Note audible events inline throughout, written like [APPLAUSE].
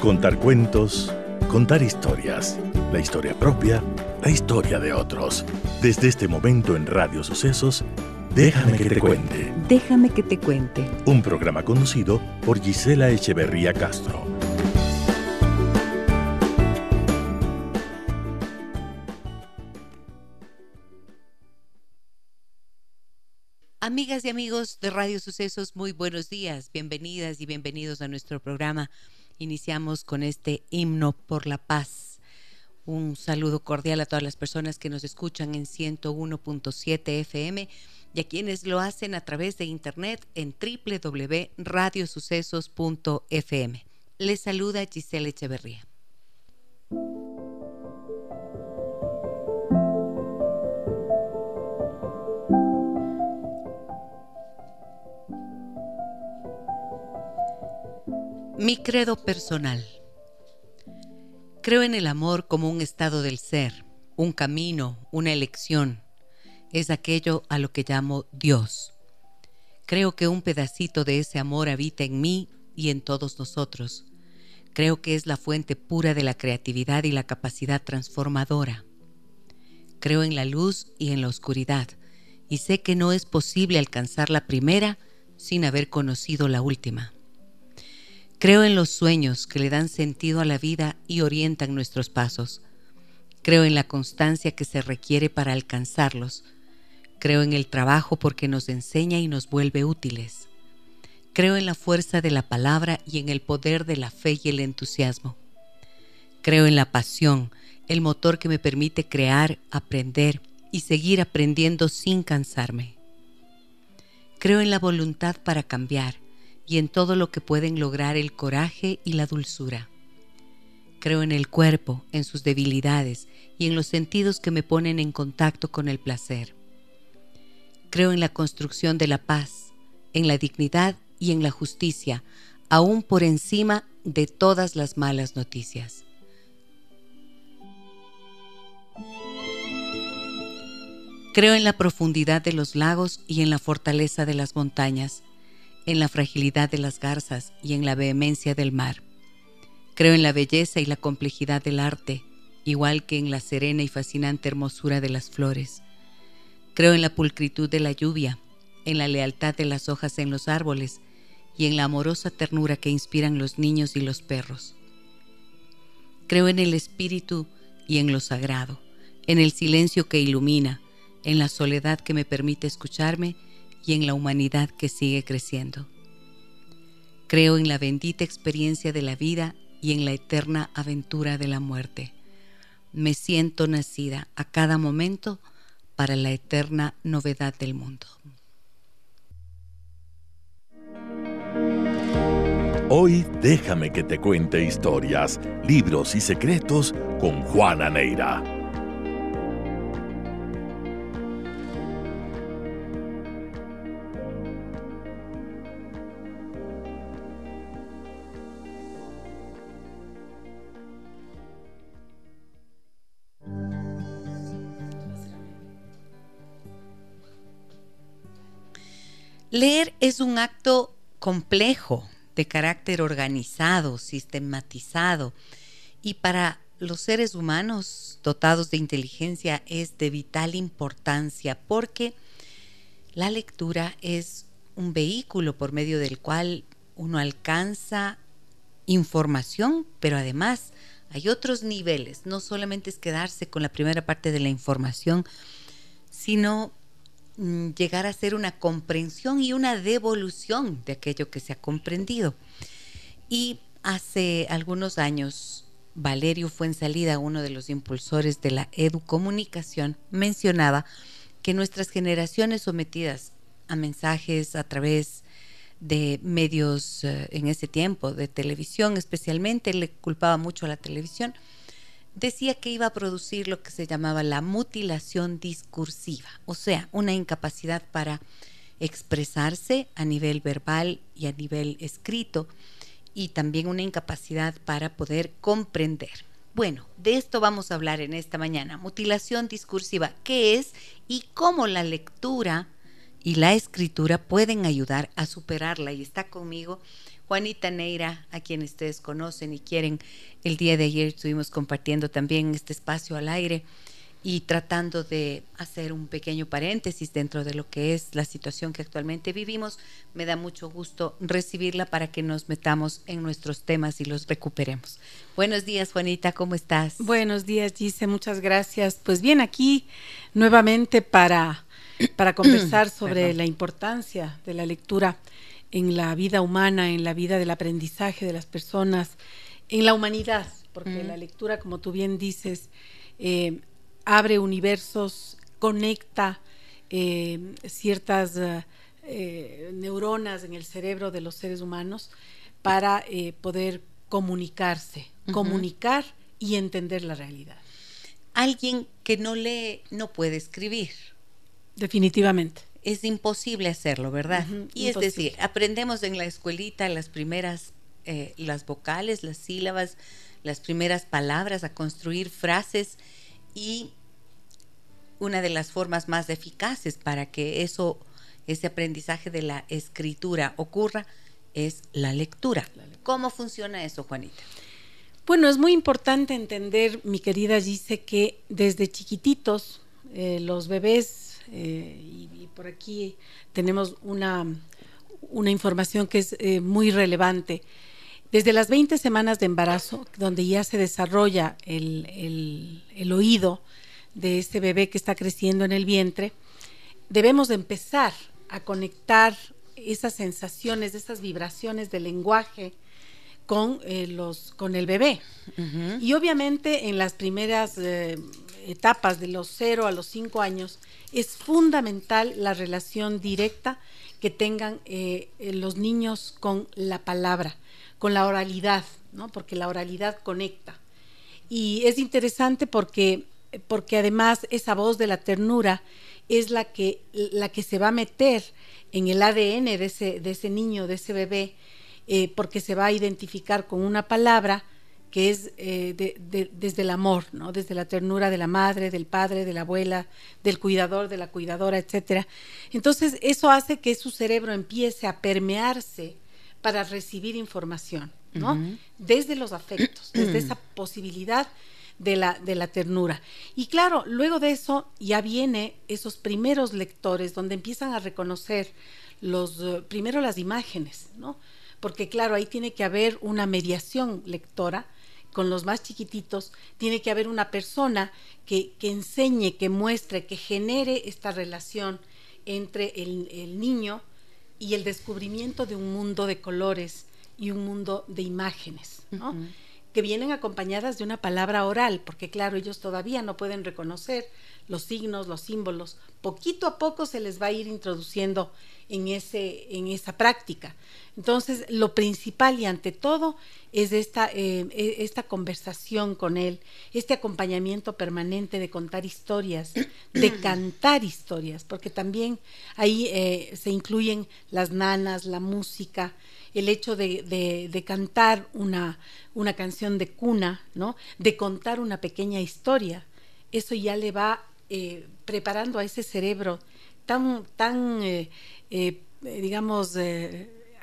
Contar cuentos, contar historias, la historia propia, la historia de otros. Desde este momento en Radio Sucesos, Déjame que te cuente. Déjame que te cuente. Un programa conducido por Gisela Echeverría Castro. Amigas y amigos de Radio Sucesos, muy buenos días, bienvenidas y bienvenidos a nuestro programa. Iniciamos con este himno por la paz. Un saludo cordial a todas las personas que nos escuchan en 101.7 FM y a quienes lo hacen a través de internet en www.radiosucesos.fm. Les saluda Giselle Echeverría. Mi credo personal. Creo en el amor como un estado del ser, un camino, una elección es aquello a lo que llamo Dios. Creo que un pedacito de ese amor habita en mí y en todos nosotros. Creo que es la fuente pura de la creatividad y la capacidad transformadora. Creo en la luz y en la oscuridad, y sé que no es posible alcanzar la primera sin haber conocido la última. Creo en los sueños que le dan sentido a la vida y orientan nuestros pasos. Creo en la constancia que se requiere para alcanzarlos, Creo en el trabajo porque nos enseña y nos vuelve útiles. Creo en la fuerza de la palabra y en el poder de la fe y el entusiasmo. Creo en la pasión, el motor que me permite crear, aprender y seguir aprendiendo sin cansarme. Creo en la voluntad para cambiar y en todo lo que pueden lograr el coraje y la dulzura. Creo en el cuerpo, en sus debilidades y en los sentidos que me ponen en contacto con el placer. Creo en la construcción de la paz, en la dignidad y en la justicia, aún por encima de todas las malas noticias. Creo en la profundidad de los lagos y en la fortaleza de las montañas, en la fragilidad de las garzas y en la vehemencia del mar. Creo en la belleza y la complejidad del arte, igual que en la serena y fascinante hermosura de las flores. Creo en la pulcritud de la lluvia, en la lealtad de las hojas en los árboles y en la amorosa ternura que inspiran los niños y los perros. Creo en el espíritu y en lo sagrado, en el silencio que ilumina, en la soledad que me permite escucharme y en la humanidad que sigue creciendo. Creo en la bendita experiencia de la vida y en la eterna aventura de la muerte. Me siento nacida a cada momento para la eterna novedad del mundo. Hoy déjame que te cuente historias, libros y secretos con Juana Neira. Leer es un acto complejo, de carácter organizado, sistematizado, y para los seres humanos dotados de inteligencia es de vital importancia porque la lectura es un vehículo por medio del cual uno alcanza información, pero además hay otros niveles, no solamente es quedarse con la primera parte de la información, sino llegar a ser una comprensión y una devolución de aquello que se ha comprendido. Y hace algunos años, Valerio Fuensalida, uno de los impulsores de la educomunicación, mencionaba que nuestras generaciones sometidas a mensajes a través de medios eh, en ese tiempo, de televisión especialmente, le culpaba mucho a la televisión, decía que iba a producir lo que se llamaba la mutilación discursiva, o sea, una incapacidad para expresarse a nivel verbal y a nivel escrito, y también una incapacidad para poder comprender. Bueno, de esto vamos a hablar en esta mañana. Mutilación discursiva, ¿qué es y cómo la lectura y la escritura pueden ayudar a superarla. Y está conmigo Juanita Neira, a quien ustedes conocen y quieren. El día de ayer estuvimos compartiendo también este espacio al aire y tratando de hacer un pequeño paréntesis dentro de lo que es la situación que actualmente vivimos. Me da mucho gusto recibirla para que nos metamos en nuestros temas y los recuperemos. Buenos días, Juanita, ¿cómo estás? Buenos días, Gise, muchas gracias. Pues bien, aquí nuevamente para, para conversar [CLEARS THROAT] sobre la importancia de la lectura en la vida humana, en la vida del aprendizaje de las personas, en la humanidad, porque la lectura, como tú bien dices, eh, abre universos, conecta eh, ciertas eh, neuronas en el cerebro de los seres humanos para poder comunicarse, comunicar y entender la realidad. Alguien que no lee no puede escribir. Definitivamente. Es imposible hacerlo, ¿verdad? y es decir, aprendemos en la escuelita las primeras, las vocales, las sílabas, las primeras palabras, a construir frases y una de las formas más eficaces para que eso, ese aprendizaje de la escritura ocurra es la lectura. ¿Cómo funciona eso, Juanita? Bueno, es muy importante entender, mi querida dice que desde chiquititos eh, los bebés, eh, y, por aquí tenemos una, una información que es eh, muy relevante, desde las 20 semanas de embarazo, donde ya se desarrolla el, el oído, de este bebé que está creciendo en el vientre, debemos de empezar a conectar esas sensaciones, esas vibraciones del lenguaje con, eh, los, con el bebé. Y obviamente en las primeras eh, etapas de los 0 a los 5 años es fundamental la relación directa que tengan eh, los niños con la palabra, con la oralidad, ¿no? porque la oralidad conecta. Y es interesante porque porque además esa voz de la ternura es la que, la que se va a meter en el ADN de ese, de ese niño, de ese bebé, eh, porque se va a identificar con una palabra que es eh, desde el amor, ¿no? desde la ternura de la madre, del padre, de la abuela, del cuidador, de la cuidadora, etcétera. Entonces, eso hace que su cerebro empiece a permearse para recibir información, ¿no? Desde los afectos, [CLEARS THROAT] desde esa posibilidad de la, de la ternura. Y claro, luego de eso ya viene esos primeros lectores donde empiezan a reconocer los, eh, primero las imágenes, ¿no? Porque claro, ahí tiene que haber una mediación lectora con los más chiquititos, tiene que haber una persona que, que enseñe, que muestre, que genere esta relación entre el, niño y el descubrimiento de un mundo de colores y un mundo de imágenes, ¿no? que vienen acompañadas de una palabra oral, porque claro, ellos todavía no pueden reconocer los signos, los símbolos. Poquito a poco se les va a ir introduciendo en, ese, en esa práctica. Entonces, lo principal y ante todo es esta, eh, e, esta conversación con él, este acompañamiento permanente de contar historias, de [CLEARS THROAT] cantar historias, porque también ahí eh, se incluyen las nanas, la música, el hecho de, cantar una, una, canción de cuna, ¿no? de contar una pequeña historia, eso ya le va eh, preparando a ese cerebro tan, tan eh, eh, digamos,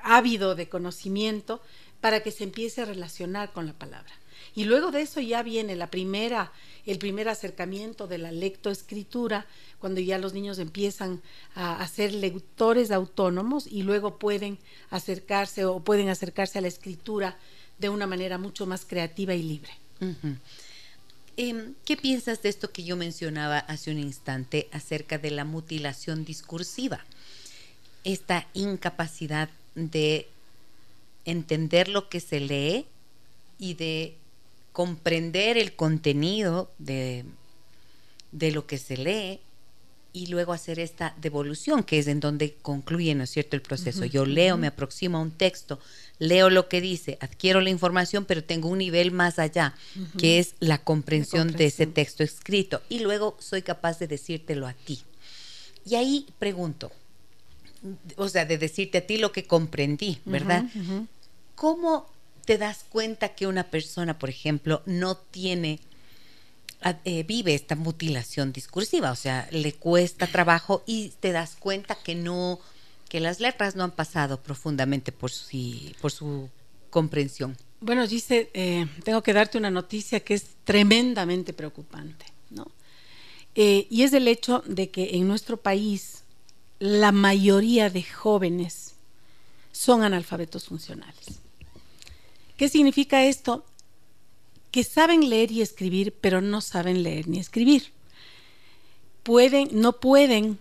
ávido de conocimiento para que se empiece a relacionar con la palabra. Y luego de eso ya viene la primera, el primer acercamiento de la lectoescritura, cuando ya los niños empiezan a, ser lectores autónomos y luego pueden acercarse o pueden acercarse a la escritura de una manera mucho más creativa y libre. Em, ¿Qué piensas de esto que yo mencionaba hace un instante acerca de la mutilación discursiva? Esta incapacidad de entender lo que se lee y de comprender el contenido de, de lo que se lee y luego hacer esta devolución, que es en donde concluye, ¿no es cierto?, el proceso. Yo leo, me aproximo a un texto, leo lo que dice, adquiero la información, pero tengo un nivel más allá, que es la comprensión, de ese texto escrito, y luego soy capaz de decírtelo a ti. Y ahí pregunto, o sea, de decirte a ti lo que comprendí, ¿verdad? ¿Cómo te das cuenta que una persona, por ejemplo, no tiene eh, vive esta mutilación discursiva, o sea, le cuesta trabajo y te das cuenta que no, que las letras no han pasado profundamente por su, por su comprensión. Bueno, dice, eh, tengo que darte una noticia que es tremendamente preocupante, ¿no? Eh, y es el hecho de que en nuestro país la mayoría de jóvenes son analfabetos funcionales. ¿Qué significa esto? Que saben leer y escribir, pero no saben leer ni escribir. Pueden, no pueden,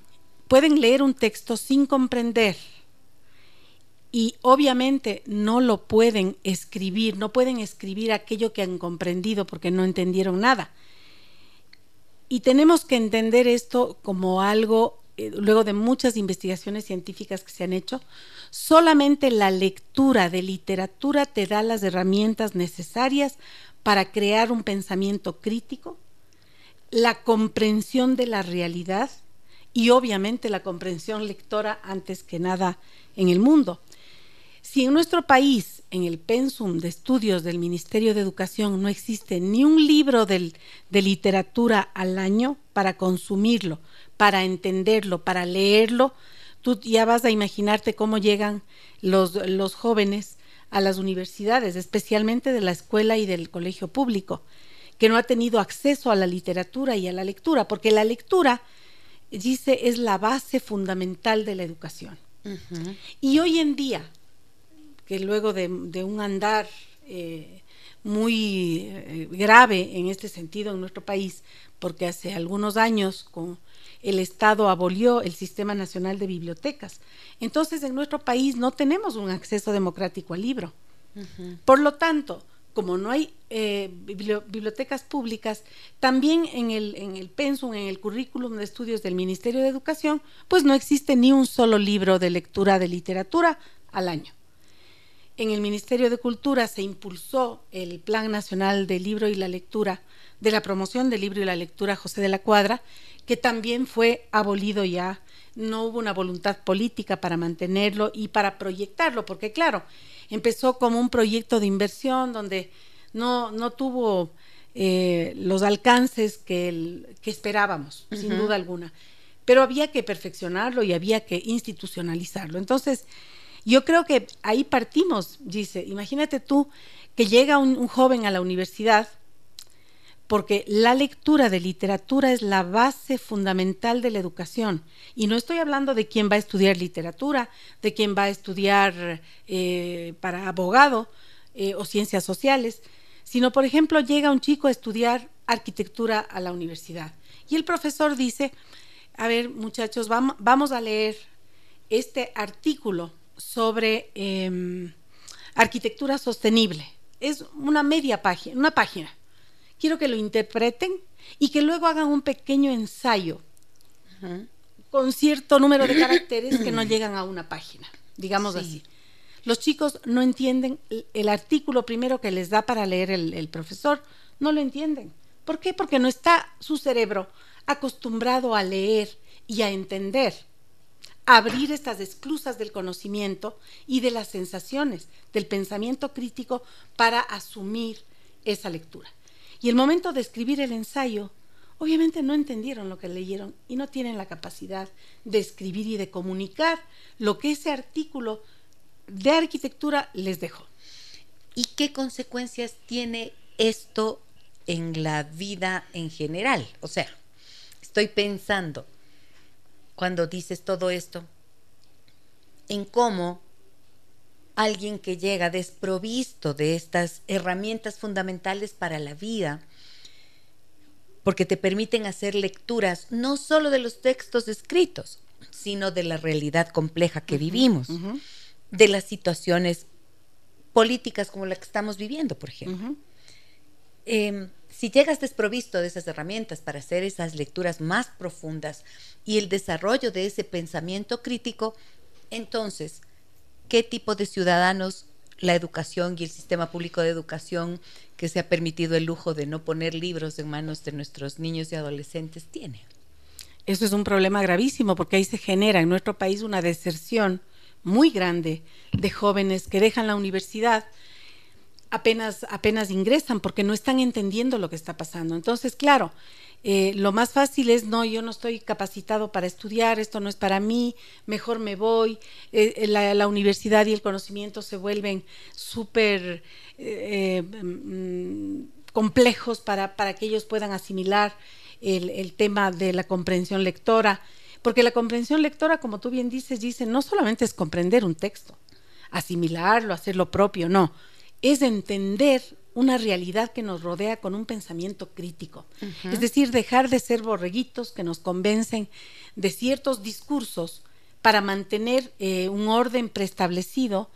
pueden leer un texto sin comprender y obviamente no lo pueden escribir, no pueden escribir aquello que han comprendido porque no entendieron nada. Y tenemos que entender esto como algo, eh, luego de muchas investigaciones científicas que se han hecho, solamente la lectura de literatura te da las herramientas necesarias para crear un pensamiento crítico, la comprensión de la realidad y obviamente la comprensión lectora antes que nada en el mundo. Si en nuestro país, en el pensum de estudios del Ministerio de Educación, no existe ni un libro de literatura al año para consumirlo, para entenderlo, para leerlo, tú ya vas a imaginarte cómo llegan los, los jóvenes a las universidades, especialmente de la escuela y del colegio público, que no ha tenido acceso a la literatura y a la lectura, porque la lectura, dice, es la base fundamental de la educación. Y hoy en día, que luego de, un andar eh, muy eh, grave en este sentido en nuestro país, porque hace algunos años con el Estado abolió el Sistema Nacional de Bibliotecas. Entonces, en nuestro país no tenemos un acceso democrático al libro. Por lo tanto, como no hay eh, bibliotecas públicas, también en el, en el pensum, en el currículum de estudios del Ministerio de Educación, pues no existe ni un solo libro de lectura de literatura al año. En el Ministerio de Cultura se impulsó el Plan Nacional del Libro y la Lectura, de la promoción del libro y la lectura José de la Cuadra, que también fue abolido ya. No hubo una voluntad política para mantenerlo y para proyectarlo, porque claro, empezó como un proyecto de inversión donde no, no tuvo eh, los alcances que, que esperábamos, sin duda alguna. Pero había que perfeccionarlo y había que institucionalizarlo. Entonces, yo creo que ahí partimos, dice, imagínate tú que llega un, joven a la universidad, porque la lectura de literatura es la base fundamental de la educación. Y no estoy hablando de quién va a estudiar literatura, de quién va a estudiar eh, para abogado eh, o ciencias sociales, sino, por ejemplo, llega un chico a estudiar arquitectura a la universidad. Y el profesor dice, a ver muchachos, vamos a leer este artículo sobre em, arquitectura sostenible. Es una media página, una página. Quiero que lo interpreten y que luego hagan un pequeño ensayo con cierto número de caracteres que no [CLEARS THROAT] llegan a una página, digamos así. Los chicos no entienden el artículo primero que les da para leer el profesor, no lo entienden. ¿Por qué? Porque no está su cerebro acostumbrado a leer y a entender abrir estas esclusas del conocimiento y de las sensaciones, del pensamiento crítico para asumir esa lectura. Y el momento de escribir el ensayo, obviamente no entendieron lo que leyeron y no tienen la capacidad de escribir y de comunicar lo que ese artículo de arquitectura les dejó. ¿Y qué consecuencias tiene esto en la vida en general? O sea, estoy pensando, cuando dices todo esto, en cómo alguien que llega desprovisto de estas herramientas fundamentales para la vida, porque te permiten hacer lecturas no solo de los textos escritos, sino de la realidad compleja que vivimos, de las situaciones políticas como la que estamos viviendo, por ejemplo. Em, si llegas desprovisto de esas herramientas para hacer esas lecturas más profundas y el desarrollo de ese pensamiento crítico, entonces, ¿qué tipo de ciudadanos la educación y el sistema público de educación que se ha permitido el lujo de no poner libros en manos de nuestros niños y adolescentes tiene? Eso es un problema gravísimo porque ahí se genera en nuestro país una deserción muy grande de jóvenes que dejan la universidad apenas, apenas ingresan porque no están entendiendo lo que está pasando. Entonces, claro, eh, lo más fácil es, no, yo no estoy capacitado para estudiar, esto no es para mí, mejor me voy. Eh, eh, la, universidad y el conocimiento se vuelven súper mm, complejos para, para, que ellos puedan asimilar el, el, tema de la comprensión lectora. Porque la comprensión lectora, como tú bien dices, dice, no solamente es comprender un texto, asimilarlo, hacer lo propio, no, es entender una realidad que nos rodea con un pensamiento crítico. Es decir, dejar de ser borreguitos que nos convencen de ciertos discursos para mantener eh, un orden preestablecido.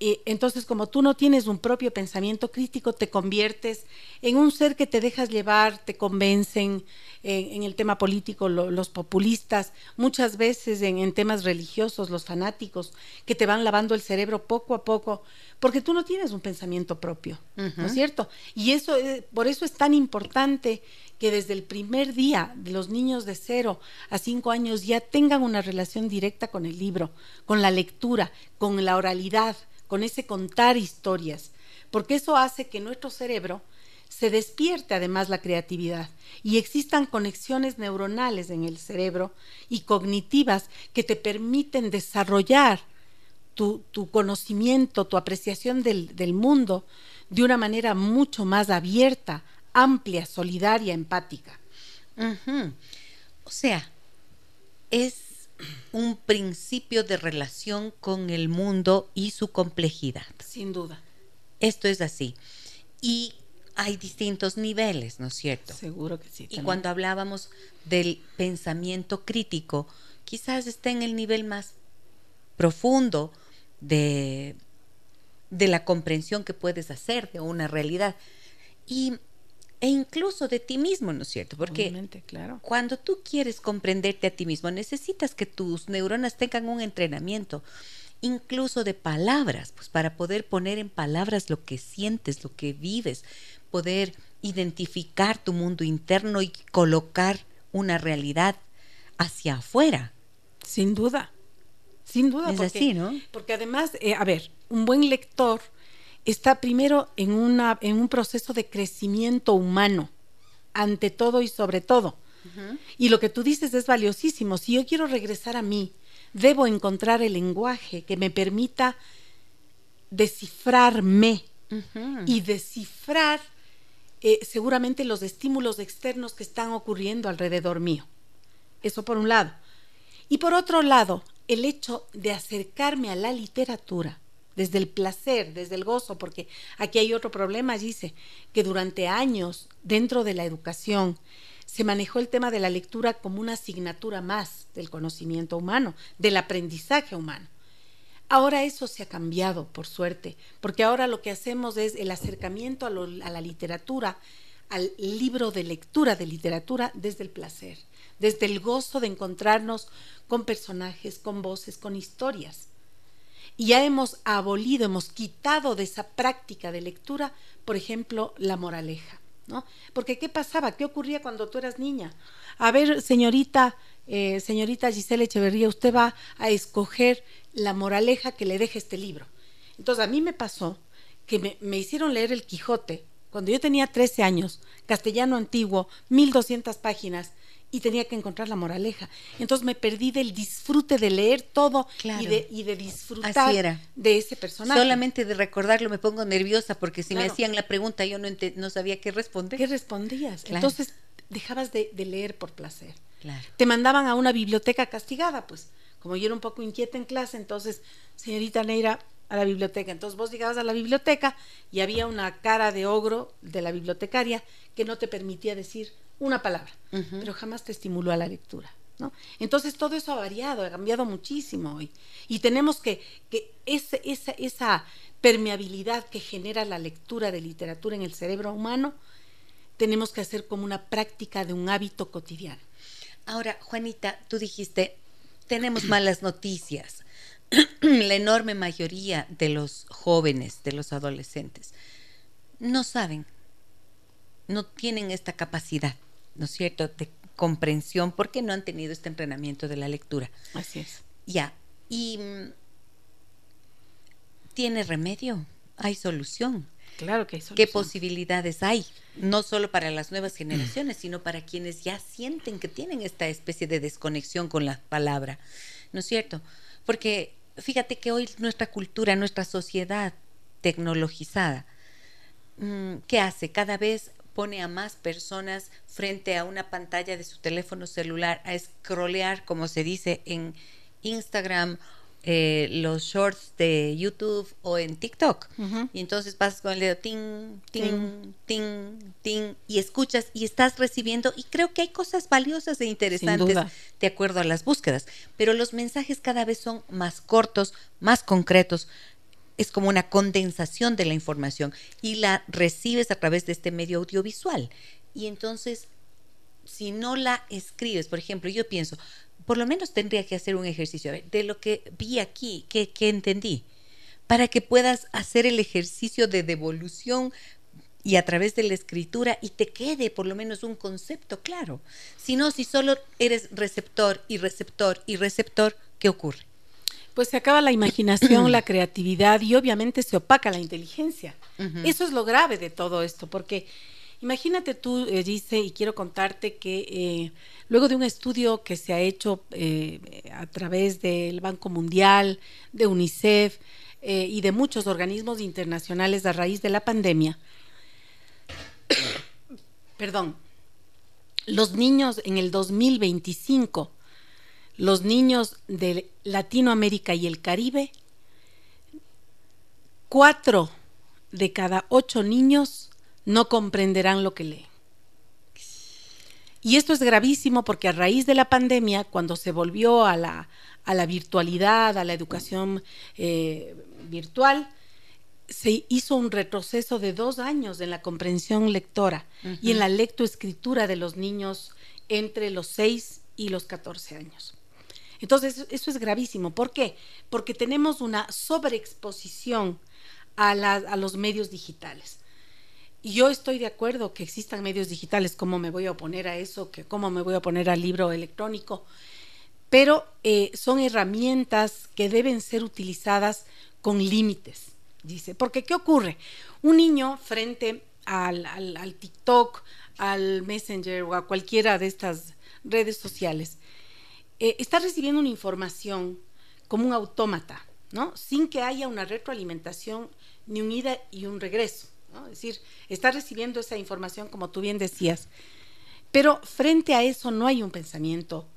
Eh, entonces, como tú no tienes un propio pensamiento crítico, te conviertes en un ser que te dejas llevar, te convencen, en el tema político los populistas, muchas veces en, temas religiosos los fanáticos, que te van lavando el cerebro poco a poco, porque tú no tienes un pensamiento propio, ¿no es cierto? Y eso, eh, por eso es tan importante que desde el primer día de los niños de cero a cinco años ya tengan una relación directa con el libro, con la lectura, con la oralidad, con ese contar historias, porque eso hace que nuestro cerebro se despierte además la creatividad y existan conexiones neuronales en el cerebro y cognitivas que te permiten desarrollar tu, conocimiento, tu apreciación del, mundo de una manera mucho más abierta, amplia, solidaria, empática. O sea, es un principio de relación con el mundo y su complejidad. Sin duda. Esto es así. Y hay distintos niveles, ¿no es cierto? Seguro que sí. Y cuando hablábamos del pensamiento crítico, quizás esté en el nivel más profundo de, de la comprensión que puedes hacer de una realidad. Y, e incluso de ti mismo, ¿no es cierto? Porque claro. cuando tú quieres comprenderte a ti mismo, necesitas que tus neuronas tengan un entrenamiento incluso de palabras, pues para poder poner en palabras lo que sientes, lo que vives, poder identificar tu mundo interno y colocar una realidad hacia afuera. Sin duda, sin duda. Es porque, así, ¿no? Porque además, eh, a ver, un buen lector está primero en, una, en un proceso de crecimiento humano, ante todo y sobre todo. Y lo que tú dices es valiosísimo. Si yo quiero regresar a mí, debo encontrar el lenguaje que me permita descifrarme y descifrar eh, seguramente los estímulos externos que están ocurriendo alrededor mío. Eso por un lado. Y por otro lado, el hecho de acercarme a la literatura desde el placer, desde el gozo, porque aquí hay otro problema, dice, que durante años dentro de la educación se manejó el tema de la lectura como una asignatura más del conocimiento humano, del aprendizaje humano. Ahora eso se ha cambiado, por suerte, porque ahora lo que hacemos es el acercamiento a, la literatura, al libro de lectura de literatura desde el placer, desde el gozo de encontrarnos con personajes, con voces, con historias. Y ya hemos abolido, hemos quitado de esa práctica de lectura, por ejemplo, la moraleja. ¿no? Porque ¿qué pasaba? ¿Qué ocurría cuando tú eras niña? A ver, señorita, eh, señorita Giselle Echeverría, usted va a escoger la moraleja que le deje este libro. Entonces a mí me pasó que me, hicieron leer El Quijote cuando yo tenía 13 años, castellano antiguo, 1200 páginas, y tenía que encontrar la moraleja. Entonces me perdí del disfrute de leer todo y, de, y, de, disfrutar de ese personaje. Solamente de recordarlo me pongo nerviosa porque si me hacían la pregunta yo no, no sabía qué responder. ¿Qué respondías? Entonces dejabas de, de, leer por placer. Te mandaban a una biblioteca castigada, pues como yo era un poco inquieta en clase, entonces, señorita Neira, a la biblioteca. Entonces vos llegabas a la biblioteca y había una cara de ogro de la bibliotecaria que no te permitía decir una palabra, pero jamás te estimuló a la lectura. ¿no? Entonces todo eso ha variado, ha cambiado muchísimo hoy. Y tenemos que, que esa, esa, esa permeabilidad que genera la lectura de literatura en el cerebro humano, tenemos que hacer como una práctica de un hábito cotidiano. Ahora, Juanita, tú dijiste, tenemos malas noticias. [CLEARS THROAT] La enorme mayoría de los jóvenes, de los adolescentes, no saben, no tienen esta capacidad, ¿no es cierto?, de comprensión porque no han tenido este entrenamiento de la lectura. Así es. Ya, y mm, tiene remedio, hay solución. Claro que hay ¿Qué posibilidades hay? No solo para las nuevas generaciones, sino para quienes ya sienten que tienen esta especie de desconexión con la palabra. ¿No es cierto? Porque fíjate que hoy nuestra cultura, nuestra sociedad tecnologizada, mm, ¿qué hace? Cada vez pone a más personas frente a una pantalla de su teléfono celular a scrollear, como se dice en Instagram, eh, los shorts de YouTube o en TikTok. Y entonces pasas con el dedo ting, ting, ting, ting, y escuchas y estás recibiendo. Y creo que hay cosas valiosas e interesantes de acuerdo a las búsquedas. Pero los mensajes cada vez son más cortos, más concretos. Es como una condensación de la información y la recibes a través de este medio audiovisual. Y entonces, si no la escribes, por ejemplo, yo pienso, por lo menos tendría que hacer un ejercicio de lo que vi aquí, que, entendí, para que puedas hacer el ejercicio de devolución y a través de la escritura y te quede por lo menos un concepto claro. Si no, si solo eres receptor y receptor y receptor, ¿qué ocurre? Pues se acaba la imaginación, [CLEARS THROAT] la creatividad y obviamente se opaca la inteligencia. Eso es lo grave de todo esto, porque Imagínate tú, eh, dice, y quiero contarte que eh, luego de un estudio que se ha hecho eh, a través del Banco Mundial, de UNICEF y de muchos organismos internacionales a raíz de la pandemia, [COUGHS] perdón, los niños en el 2025, los niños de Latinoamérica y el Caribe, cuatro de cada ocho niños no comprenderán lo que leen. Y esto es gravísimo porque a raíz de la pandemia, cuando se volvió a la, a la virtualidad, a la educación eh, virtual, se hizo un retroceso de dos años en la comprensión lectora y en la lectoescritura de los niños entre los 6 y los 14 años. Entonces, eso es gravísimo. ¿Por qué? Porque tenemos una sobreexposición a, los medios digitales. Y yo estoy de acuerdo que existan medios digitales, cómo me voy a oponer a eso, que cómo me voy a oponer al libro electrónico, pero eh, son herramientas que deben ser utilizadas con límites, dice. Porque ¿qué ocurre? Un niño frente al, TikTok, al Messenger o a cualquiera de estas redes sociales, eh, está recibiendo una información como un autómata, ¿no? Sin que haya una retroalimentación, ni un ida y un regreso. Es decir, está recibiendo esa información como tú bien decías, pero frente a eso no hay un pensamiento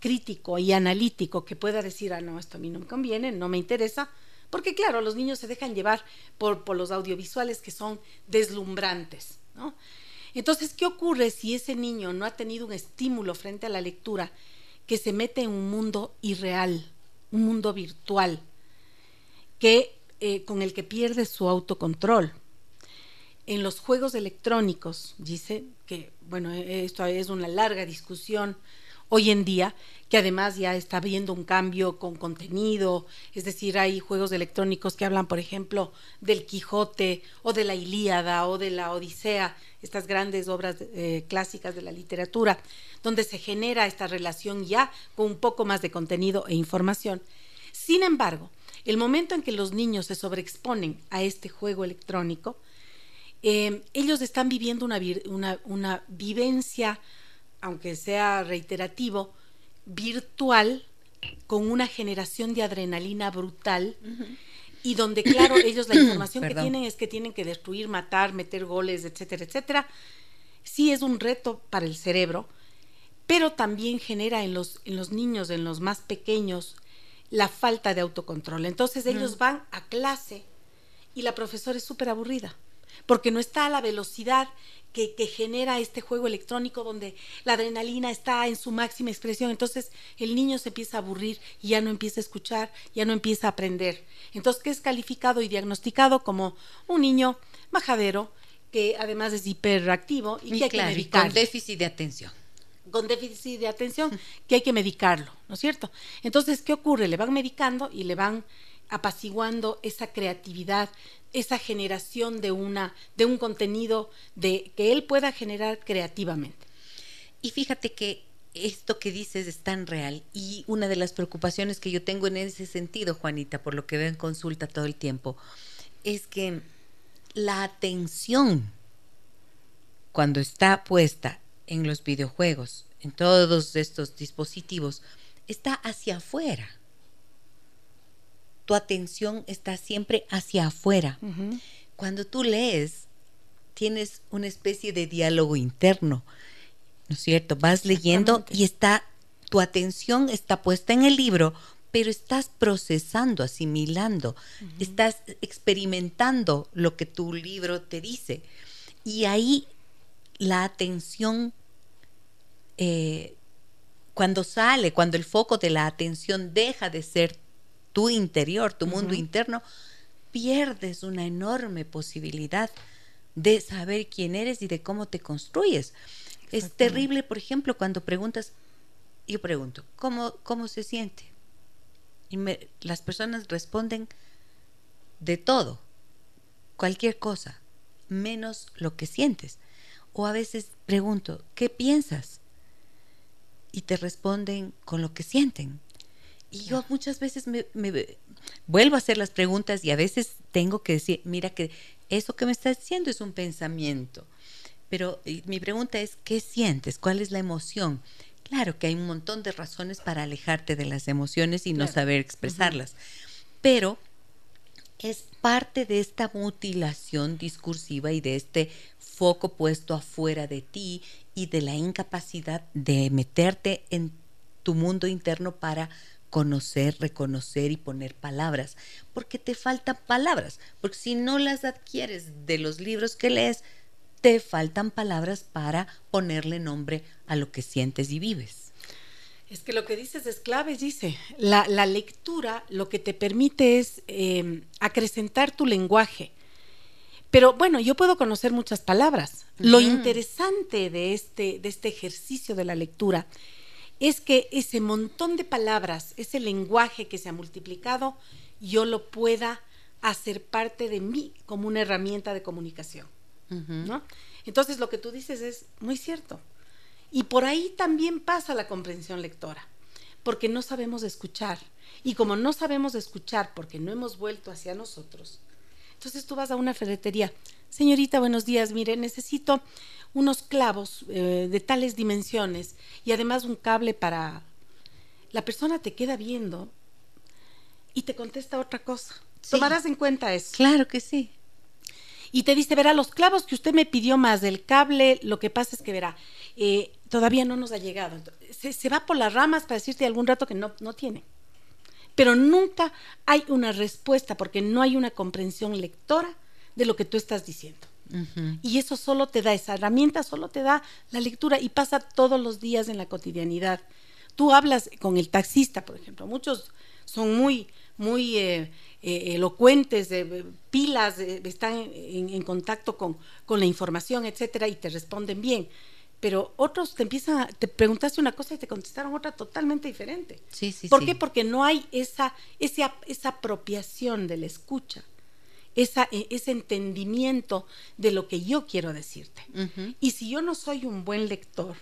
crítico y analítico que pueda decir, ah, no, esto a mí no me conviene, no me interesa, porque claro, los niños se dejan llevar por, por los audiovisuales que son deslumbrantes, ¿no? Entonces, ¿qué ocurre si ese niño no ha tenido un estímulo frente a la lectura que se mete en un mundo irreal, un mundo virtual, que, eh, con el que pierde su autocontrol? en los juegos electrónicos, dice que, bueno, esto es una larga discusión hoy en día, que además ya está habiendo un cambio con contenido, es decir, hay juegos electrónicos que hablan, por ejemplo, del Quijote o de la Ilíada o de la Odisea, estas grandes obras eh, clásicas de la literatura, donde se genera esta relación ya con un poco más de contenido e información. Sin embargo, el momento en que los niños se sobreexponen a este juego electrónico, eh, ellos están viviendo una, una, vivencia, aunque sea reiterativo, virtual, con una generación de adrenalina brutal. Y donde, claro, ellos la [CLEARS THROAT] información que tienen es que tienen que destruir, matar, meter goles, etcétera, etcétera. Sí es un reto para el cerebro, pero también genera en los, en los niños, en los más pequeños, la falta de autocontrol. Entonces ellos van a clase y la profesora es súper aburrida porque no está a la velocidad que, genera este juego electrónico donde la adrenalina está en su máxima expresión. Entonces el niño se empieza a aburrir y ya no empieza a escuchar, ya no empieza a aprender. Entonces, ¿qué es calificado y diagnosticado como un niño majadero que además es hiperactivo y, que hay que medicarlo. Con déficit de atención. Con déficit de atención, [LAUGHS] que hay que medicarlo, ¿no es cierto? Entonces, ¿qué ocurre? Le van medicando y le van apaciguando esa creatividad, esa generación de una de un contenido de que él pueda generar creativamente. Y fíjate que esto que dices es tan real y una de las preocupaciones que yo tengo en ese sentido, Juanita, por lo que veo en consulta todo el tiempo, es que la atención cuando está puesta en los videojuegos, en todos estos dispositivos, está hacia afuera. Tu atención está siempre hacia afuera. Cuando tú lees, tienes una especie de diálogo interno, ¿no es cierto? Vas leyendo y está, tu atención está puesta en el libro, pero estás procesando, asimilando, estás experimentando lo que tu libro te dice. Y ahí la atención, eh, cuando sale, cuando el foco de la atención deja de ser tu interior, tu mundo interno, pierdes una enorme posibilidad de saber quién eres y de cómo te construyes. Es terrible, por ejemplo, cuando preguntas, yo pregunto, ¿cómo, cómo se siente? Y las personas responden de todo, cualquier cosa, menos lo que sientes. O a veces pregunto, ¿qué piensas? Y te responden con lo que sienten. Y yo muchas veces me, vuelvo a hacer las preguntas y a veces tengo que decir, mira que eso que me estás diciendo es un pensamiento. Pero mi pregunta es, ¿qué sientes? ¿Cuál es la emoción? Claro que hay un montón de razones para alejarte de las emociones y no saber expresarlas. Pero es parte de esta mutilación discursiva y de este foco puesto afuera de ti y de la incapacidad de meterte en tu mundo interno para conocer, reconocer y poner palabras, porque te faltan palabras, porque si no las adquieres de los libros que lees, te faltan palabras para ponerle nombre a lo que sientes y vives. Es que lo que dices es clave, dice. La, lectura lo que te permite es em, acrecentar tu lenguaje. Pero bueno, yo puedo conocer muchas palabras. Lo interesante de este, de este ejercicio de la lectura es que ese montón de palabras, ese lenguaje que se ha multiplicado, yo lo pueda hacer parte de mí como una herramienta de comunicación. ¿no? Entonces lo que tú dices es muy cierto. Y por ahí también pasa la comprensión lectora, porque no sabemos escuchar. Y como no sabemos escuchar porque no hemos vuelto hacia nosotros, entonces tú vas a una ferretería, señorita, buenos días, mire, necesito unos clavos eh, de tales dimensiones y además un cable para... La persona te queda viendo y te contesta otra cosa. Tomarás en cuenta eso. Claro que sí y te dice, verá, los clavos que usted me pidió más del cable, lo que pasa es que verá, eh, todavía no nos ha llegado. Se, va por las ramas para decirte algún rato que no, no tiene. Pero nunca hay una respuesta porque no hay una comprensión lectora de lo que tú estás diciendo. Y eso solo te da, esa herramienta solo te da la lectura y pasa todos los días en la cotidianidad. Tú hablas con el taxista, por ejemplo, muchos son muy, muy eh, eh, elocuentes, de pilas, están en, contacto con, con, la información, etcétera, y te responden bien. Pero otros te empiezan, te preguntaste una cosa y te contestaron otra totalmente diferente. Sí, sí, ¿Por qué? Porque no hay esa, esa, esa apropiación de la escucha. Esa, e, ese entendimiento de lo que yo quiero decirte. Y si yo no soy un buen lector,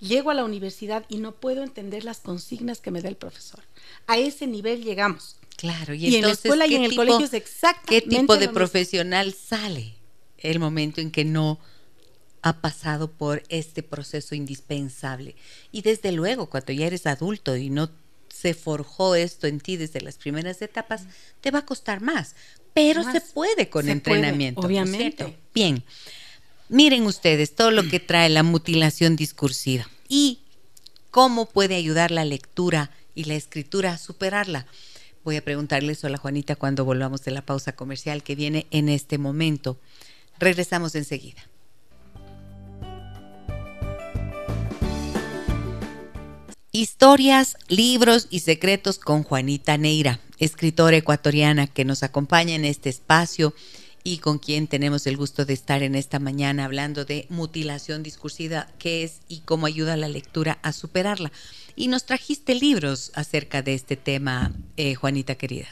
llego a la universidad y no puedo entender las consignas que me da el profesor. A ese nivel llegamos. Claro, y, en la escuela y en el colegio es exactamente ¿Qué tipo de profesional sale el momento en que no ha pasado por este proceso indispensable? Y desde luego, cuando ya eres adulto y no se forjó esto en ti desde las primeras etapas, te va a costar más, pero se puede con entrenamiento. obviamente. Bien, miren ustedes todo lo que trae la mutilación discursiva y cómo puede ayudar la lectura y la escritura a superarla. Voy a preguntarle eso a la Juanita cuando volvamos de la pausa comercial que viene en este momento. Regresamos enseguida. Historias, libros y secretos con Juanita Neira, escritora ecuatoriana que nos acompaña en este espacio y con quien tenemos el gusto de estar en esta mañana hablando de mutilación discursiva, qué es y cómo ayuda la lectura a superarla. Y nos trajiste libros acerca de este tema, eh, Juanita querida.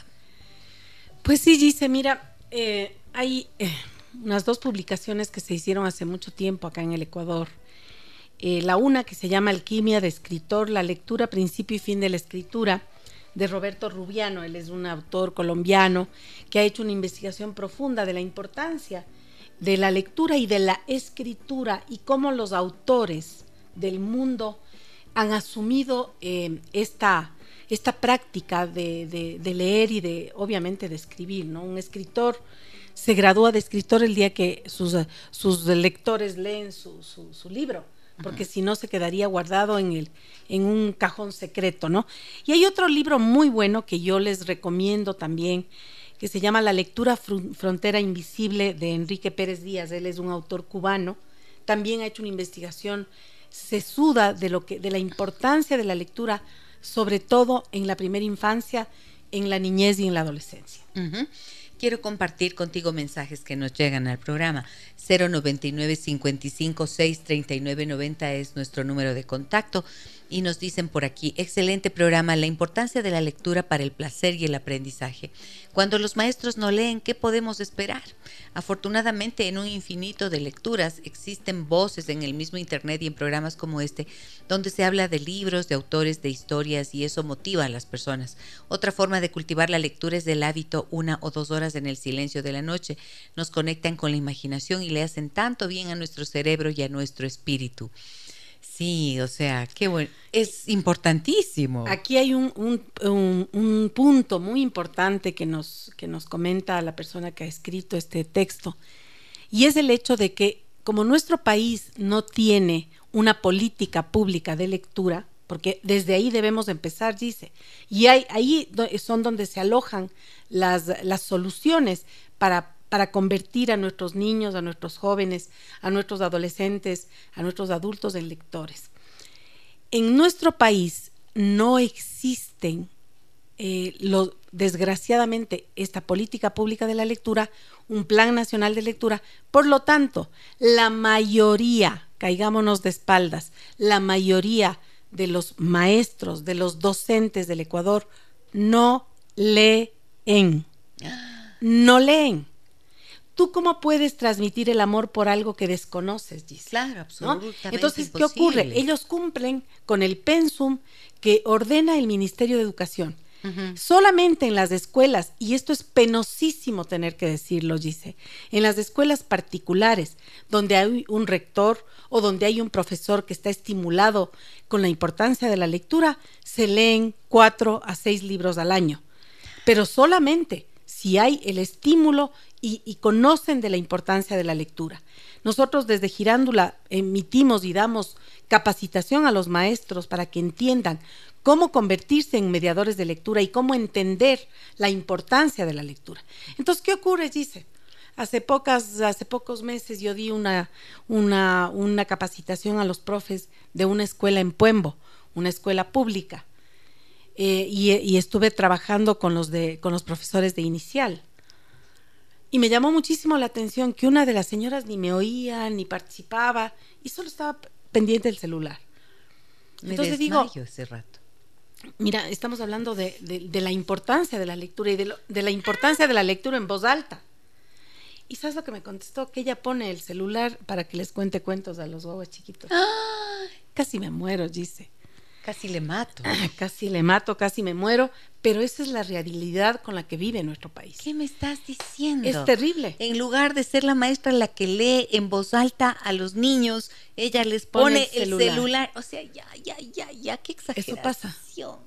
Pues sí, dice, mira, eh, hay eh, unas dos publicaciones que se hicieron hace mucho tiempo acá en el Ecuador. La una que se llama Alquimia de escritor, la lectura, principio y fin de la escritura, de Roberto Rubiano. Él es un autor colombiano que ha hecho una investigación profunda de la importancia de la lectura y de la escritura y cómo los autores del mundo han asumido eh, esta, esta práctica de, leer y de, obviamente, de escribir. ¿no? Un escritor se gradúa de escritor el día que sus, sus lectores leen su, su, libro, porque si no se quedaría guardado en, el, en un cajón secreto, ¿no? Y hay otro libro muy bueno que yo les recomiendo también, que se llama La lectura frontera invisible de Enrique Pérez Díaz. Él es un autor cubano. También ha hecho una investigación sesuda de lo que de la importancia de la lectura, sobre todo en la primera infancia, en la niñez y en la adolescencia quiero compartir contigo mensajes que nos llegan al programa. 099 55 6 39 90 es nuestro número de contacto y nos dicen por aquí, excelente programa, la importancia de la lectura para el placer y el aprendizaje. Cuando los maestros no leen, ¿qué podemos esperar? Afortunadamente, en un infinito de lecturas existen voces en el mismo Internet y en programas como este, donde se habla de libros, de autores, de historias y eso motiva a las personas. Otra forma de cultivar la lectura es del hábito una o dos horas en el silencio de la noche. Nos conectan con la imaginación y le hacen tanto bien a nuestro cerebro y a nuestro espíritu. Sí, o sea, qué bueno. Es importantísimo. Aquí hay un, un, punto muy importante que nos, que nos comenta la persona que ha escrito este texto, y es el hecho de que como nuestro país no tiene una política pública de lectura, porque desde ahí debemos empezar, dice, y hay, ahí son donde se alojan las, las soluciones para para convertir a nuestros niños, a nuestros jóvenes, a nuestros adolescentes, a nuestros adultos en lectores. En nuestro país no existen, eh, desgraciadamente, esta política pública de la lectura, un plan nacional de lectura. Por lo tanto, la mayoría, caigámonos de espaldas, la mayoría de los maestros, de los docentes del Ecuador, no leen. [GASPS] No leen. ¿Tú cómo puedes transmitir el amor por algo que desconoces, Gis? Claro, absolutamente. Entonces, ¿qué ocurre? Ellos cumplen con el pensum que ordena el Ministerio de Educación. Solamente en las escuelas, y esto es penosísimo tener que decirlo, dice, en las escuelas particulares, donde hay un rector o donde hay un profesor que está estimulado con la importancia de la lectura, se leen cuatro a seis libros al año. Pero solamente si hay el estímulo y, conocen de la importancia de la lectura. Nosotros desde Girándula emitimos y damos capacitación a los maestros para que entiendan cómo convertirse en mediadores de lectura y cómo entender la importancia de la lectura. Entonces, ¿qué ocurre? Dice, hace, pocas, hace pocos meses yo di una, una, una capacitación a los profes de una escuela en Puembo, una escuela pública, eh, y, y, estuve trabajando con los, de, con los profesores de inicial. Y me llamó muchísimo la atención que una de las señoras ni me oía, ni participaba, y solo estaba pendiente del celular. Entonces digo, ese rato. Mira, estamos hablando de, la importancia de la lectura y de, la importancia de la lectura en voz alta. ¿Y sabes lo que me contestó? Que ella pone el celular para que les cuente cuentos a los guaguas chiquitos. Casi me muero, dice. Casi le mato. [CLEARS THROAT] casi le mato, casi me muero, pero esa es la realidad con la que vive nuestro país. ¿Qué me estás diciendo? Es terrible. En lugar de ser la maestra la que lee en voz alta a los niños, ella les pone, el, celular. O sea, ya, ya, ya, ya, qué exageración. Eso pasa.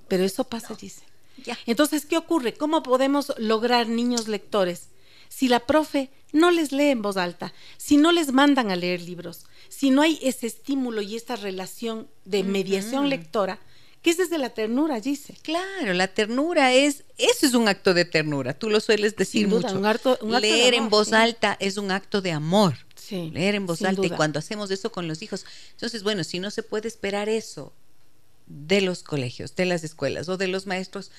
Pero eso pasa, dice. Ya. Entonces, ¿qué ocurre? ¿Cómo podemos lograr niños lectores? Si la profe no les lee en voz alta, si no les mandan a leer libros, si no hay ese estímulo y esta relación de mediación lectora, que es desde la ternura, dice. Claro, la ternura es, eso es un acto de ternura, tú lo sueles decir mucho. Leer en voz alta es un acto de amor. Sí, Leer en voz alta y cuando hacemos eso con los hijos. Entonces, bueno, si no se puede esperar eso de los colegios, de las escuelas o de los maestros,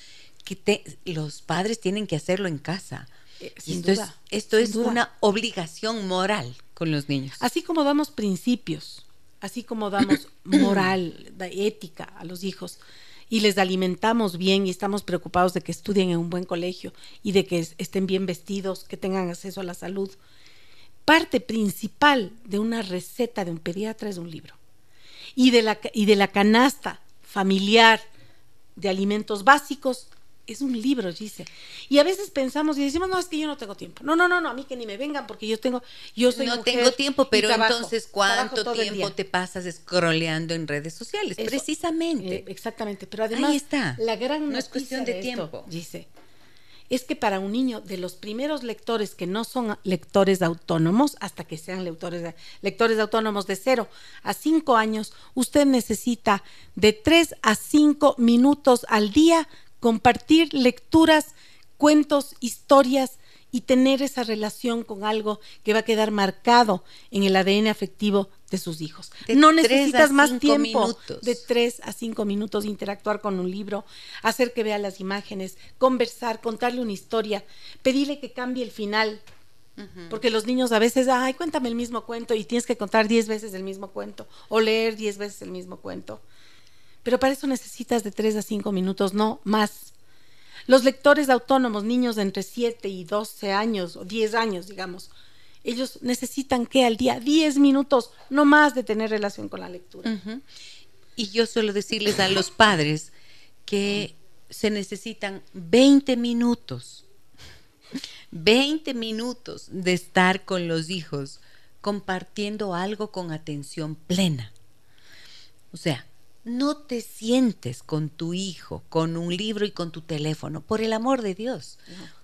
que los padres tienen que hacerlo en casa. Eh, esto es, esto es una obligación moral con los niños. Así como damos principios, así como damos [CLEARS THROAT] moral, ética a los hijos y les alimentamos bien y estamos preocupados de que estudien en un buen colegio y de que estén bien vestidos, que tengan acceso a la salud. Parte principal de una receta de un pediatra es un libro. Y de la, y de la canasta familiar de alimentos básicos es un libro, dice. Y a veces pensamos y decimos, no, es que yo no tengo tiempo. No, no, no, no, a mí que ni me vengan porque yo tengo, yo soy No tengo tiempo, pero entonces, ¿cuánto tiempo te pasas scrolleando en redes sociales? Precisamente. Eh, exactamente, pero además, Ahí está. la gran no es cuestión de, tiempo. dice, es que para un niño de los primeros lectores que no son lectores autónomos, hasta que sean lectores, lectores autónomos de cero a cinco años, usted necesita de tres a cinco minutos al día compartir lecturas, cuentos, historias y tener esa relación con algo que va a quedar marcado en el ADN afectivo de sus hijos. no necesitas más tiempo de tres a cinco minutos interactuar con un libro, hacer que vea las imágenes, conversar, contarle una historia, pedirle que cambie el final. Porque los niños a veces, ay, cuéntame el mismo cuento y tienes que contar diez veces el mismo cuento o leer diez veces el mismo cuento. Pero para eso necesitas de tres a cinco minutos, no más. Los lectores autónomos, niños de entre 7 y 12 años o 10 años, digamos, ellos necesitan que al día 10 minutos, no más de tener relación con la lectura. Y yo suelo decirles a los padres que se necesitan 20 minutos, 20 minutos de estar con los hijos compartiendo algo con atención plena. O sea, no te sientes con tu hijo, con un libro y con tu teléfono, por el amor de Dios.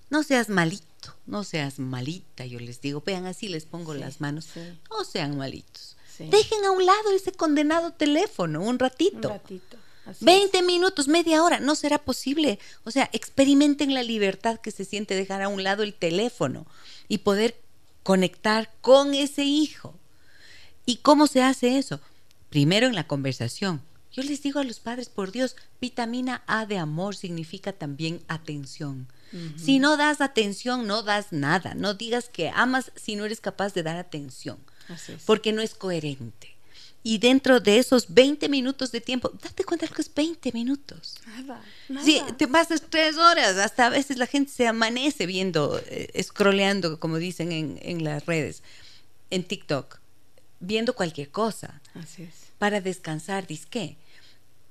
No seas malito no seas malita, yo les digo, vean así, les pongo las manos, no sean malitos. Dejen a un lado ese condenado teléfono un ratito. Un ratito. 20 minutos, media hora, no será posible. O sea, experimenten la libertad que se siente dejar a un lado el teléfono y poder conectar con ese hijo. ¿Y cómo se hace eso? Primero en la conversación. Yo les digo a los padres, por Dios, vitamina A de amor significa también atención. Si no das atención, no das nada. No digas que amas si no eres capaz de dar atención. Porque no es coherente. Y dentro de esos 20 minutos de tiempo, date cuenta que es 20 minutos. Nada, Si te pasas tres horas, hasta a veces la gente se amanece viendo, eh, scrolleando, como dicen en, en las redes, en TikTok, viendo cualquier cosa. Así es. Para descansar, disque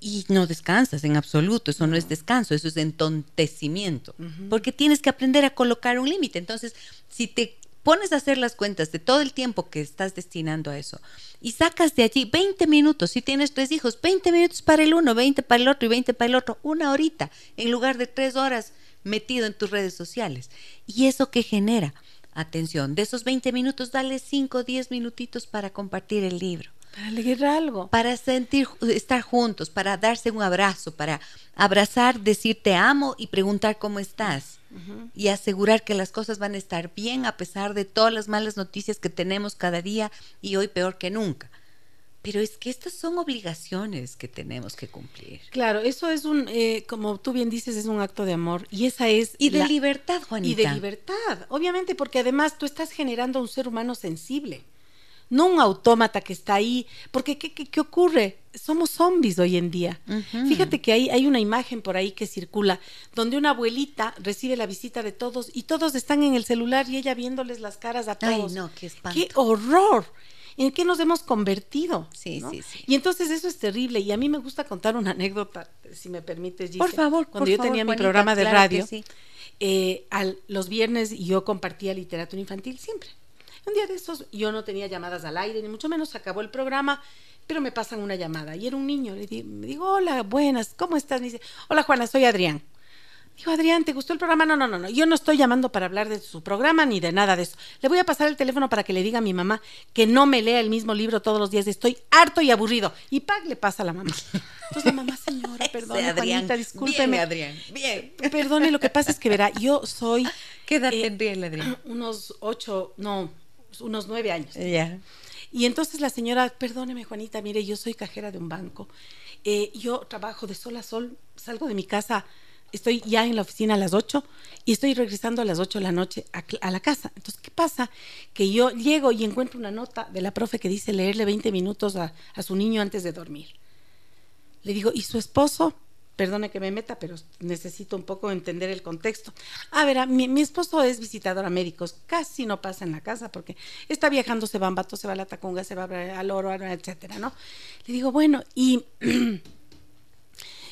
y no descansas en absoluto, eso no, es descanso, eso es entontecimiento, porque tienes que aprender a colocar un límite. Entonces, si te pones a hacer las cuentas de todo el tiempo que estás destinando a eso y sacas de allí 20 minutos, si tienes tres hijos, 20 minutos para el uno, 20 para el otro y 20 para el otro, una horita, en lugar de tres horas metido en tus redes sociales. ¿Y eso qué genera? Atención, de esos 20 minutos, dale 5 o 10 minutitos para compartir el libro para leer algo. Para sentir, estar juntos, para darse un abrazo, para abrazar, decir te amo y preguntar cómo estás. Y asegurar que las cosas van a estar bien a pesar de todas las malas noticias que tenemos cada día y hoy peor que nunca. Pero es que estas son obligaciones que tenemos que cumplir. Claro, eso es un, eh, como tú bien dices, es un acto de amor. Y esa es... Y de libertad, Juanita. Y de libertad, obviamente, porque además tú estás generando un ser humano sensible no un autómata que está ahí, porque ¿qué, qué, ocurre? Somos zombies hoy en día. Fíjate que hay, hay una imagen por ahí que circula, donde una abuelita recibe la visita de todos y todos están en el celular y ella viéndoles las caras a todos. Ay, no, qué espanto. ¡Qué horror! ¿En qué nos hemos convertido? Sí, sí, sí. Y entonces eso es terrible. Y a mí me gusta contar una anécdota, si me permites, Por favor, Cuando yo tenía mi programa de radio, eh, los viernes yo compartía literatura infantil siempre. Un día de estos yo no tenía llamadas al aire, ni mucho menos acabó el programa, pero me pasan una llamada y era un niño. Le digo, me digo, hola, buenas, ¿cómo estás? Me dice, hola Juana, soy Adrián. Digo, Adrián, ¿te gustó el programa? No, no, no, no. Yo no estoy llamando para hablar de su programa ni de nada de eso. Le voy a pasar el teléfono para que le diga a mi mamá que no me lea el mismo libro todos los días. Estoy harto y aburrido. Y Pac le pasa a la mamá. Entonces la mamá, señora, [LAUGHS] perdone, Adrián, Juanita, discúlpeme. Bien, Adrián, bien. Perdone, lo que pasa es que verá, yo soy. [LAUGHS] ¿Qué edad eh, tendría el Adrián? Unos ocho, no, unos nueve años. Ya. Y entonces la señora, perdóneme Juanita, mire, yo soy cajera de un banco. Eh, yo trabajo de sol a sol, salgo de mi casa, estoy ya en la oficina a las ocho y estoy regresando a las ocho de la noche a, la casa. Entonces, ¿qué pasa? Que yo llego y encuentro una nota de la profe que dice leerle 20 minutos a, a su niño antes de dormir. Le digo, ¿y su esposo? Perdone que me meta, pero necesito un poco entender el contexto. A ver, mi, esposo es visitador a médicos, casi no pasa en la casa porque está viajando, se va a Ambato, se va a la Tacunga, se va al Oro, etcétera, ¿no? Le digo, bueno, y [CLEARS THROAT]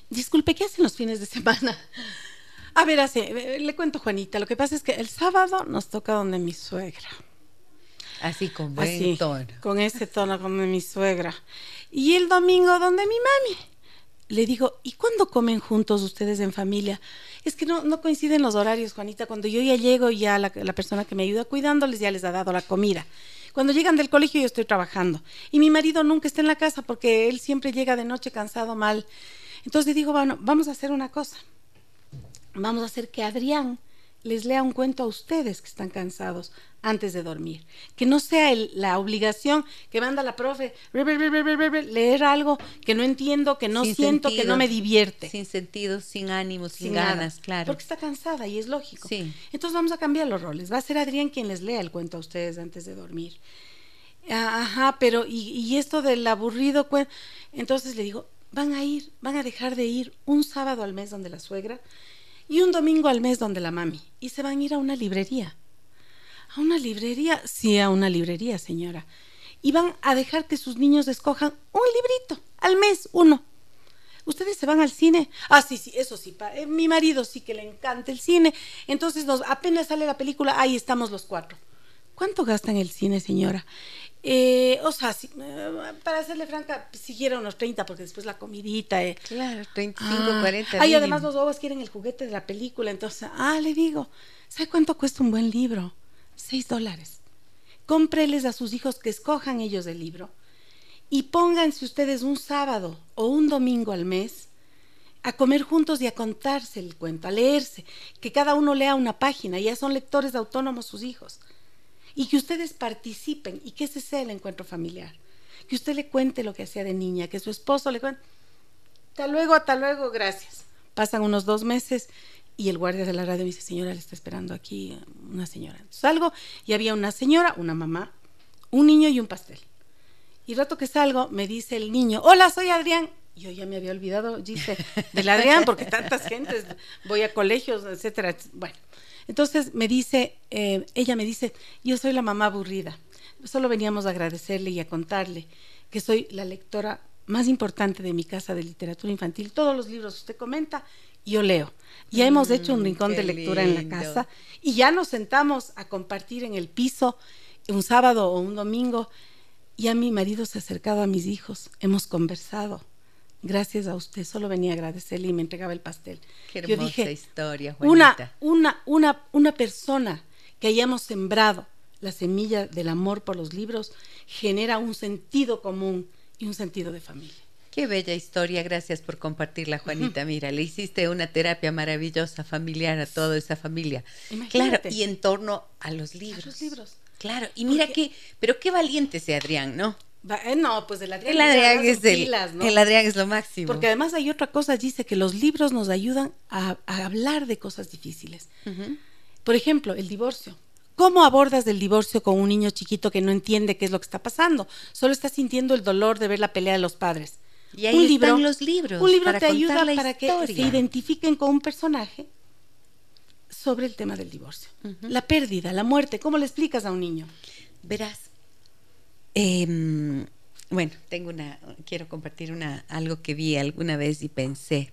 disculpe, ¿qué hacen los fines de semana? [LAUGHS] A ver, así, eh, le cuento Juanita, lo que pasa es que el sábado nos toca donde mi suegra. Así con buen tono. Con ese tono donde mi suegra. Y el domingo donde mi mami. Le digo, ¿y cuándo comen juntos ustedes en familia? Es que no, coinciden los horarios, Juanita. Cuando yo ya llego, ya la, la persona que me ayuda cuidándoles ya les ha dado la comida. Cuando llegan del colegio yo estoy trabajando. Y mi marido nunca está en la casa porque él siempre llega de noche cansado, mal. Entonces digo, bueno, vamos a hacer una cosa. Vamos a hacer que Adrián les lea un cuento a ustedes que están cansados antes de dormir. Que no sea la obligación que manda la profe leer algo que no entiendo, que no siento, que no me divierte. Sin sentido, sin ánimo, sin, ganas, claro. Porque está cansada y es lógico. Entonces vamos a cambiar los roles. Va a ser Adrián quien les lea el cuento a ustedes antes de dormir. Ajá, pero y, y esto del aburrido cuento. Entonces le digo, van a ir, van a dejar de ir un sábado al mes donde la suegra y un domingo al mes donde la mami. Y se van a ir a una librería. ¿A una librería? Sí, a una librería, señora. Y van a dejar que sus niños escojan un librito al mes, uno. ¿Ustedes se van al cine? Ah, sí, sí, eso sí. Eh, mi marido sí que le encanta el cine. Entonces, nos, apenas sale la película, ahí estamos los cuatro. ¿Cuánto gasta en el cine, señora? Eh, o sea, eh, para hacerle franca, siguiera unos 30, porque después la comidita. Eh. Claro, 35, 40. Ah, y además los bobos quieren el juguete de la película. Entonces, ah, le digo, ¿sabe cuánto cuesta un buen libro? Seis dólares. Cómpreles a sus hijos que escojan ellos el libro y pónganse ustedes un sábado o un domingo al mes a comer juntos y a contarse el cuento, a leerse, que cada uno lea una página, ya son lectores autónomos sus hijos y que ustedes participen y que ese sea el encuentro familiar. Que usted le cuente lo que hacía de niña, que su esposo le cuente. Hasta luego, hasta luego, gracias. Pasan unos dos meses y el guardia de la radio me dice, señora, le está esperando aquí una señora. salgo y había una señora, una mamá, un niño y un pastel. Y rato que salgo, me dice el niño, hola, soy Adrián. Yo ya me había olvidado, dice, del Adrián, porque tantas gentes, voy a colegios, etcétera. Bueno, entonces me dice, eh, ella me dice, yo soy la mamá aburrida. Solo veníamos a agradecerle y a contarle que soy la lectora más importante de mi casa de literatura infantil. Todos los libros usted comenta, yo leo. Ya hemos mm, hecho un rincón de lectura en la casa y ya nos sentamos a compartir en el piso un sábado o un domingo. Y a mi marido se ha acercado a mis hijos, hemos conversado gracias a usted, solo venía a agradecerle y me entregaba el pastel. Qué hermosa Yo dije, historia, Juanita. Una, una, una, una persona que hayamos sembrado la semilla del amor por los libros genera un sentido común y un sentido de familia. Qué bella historia, gracias por compartirla, Juanita. Mira, le hiciste una terapia maravillosa, familiar a toda esa familia. Claro, y en torno a los libros. los libros. Claro, y mira qué, pero qué valiente ese Adrián, ¿no? Eh, no, pues el Adrián, el Adrián es el, el Adrián es lo máximo. Porque además hay otra cosa, dice que los libros nos ayudan a, hablar de cosas difíciles. Por ejemplo, el divorcio. ¿Cómo abordas el divorcio con un niño chiquito que no entiende qué es lo que está pasando? Solo está sintiendo el dolor de ver la pelea de los padres. Y ahí un libro, los libros. Un libro te ayuda para que se identifiquen con un personaje sobre el tema del divorcio. La pérdida, la muerte, ¿cómo le explicas a un niño? Verás, Em, bueno, tengo una, quiero compartir una, algo que vi alguna vez y pensé.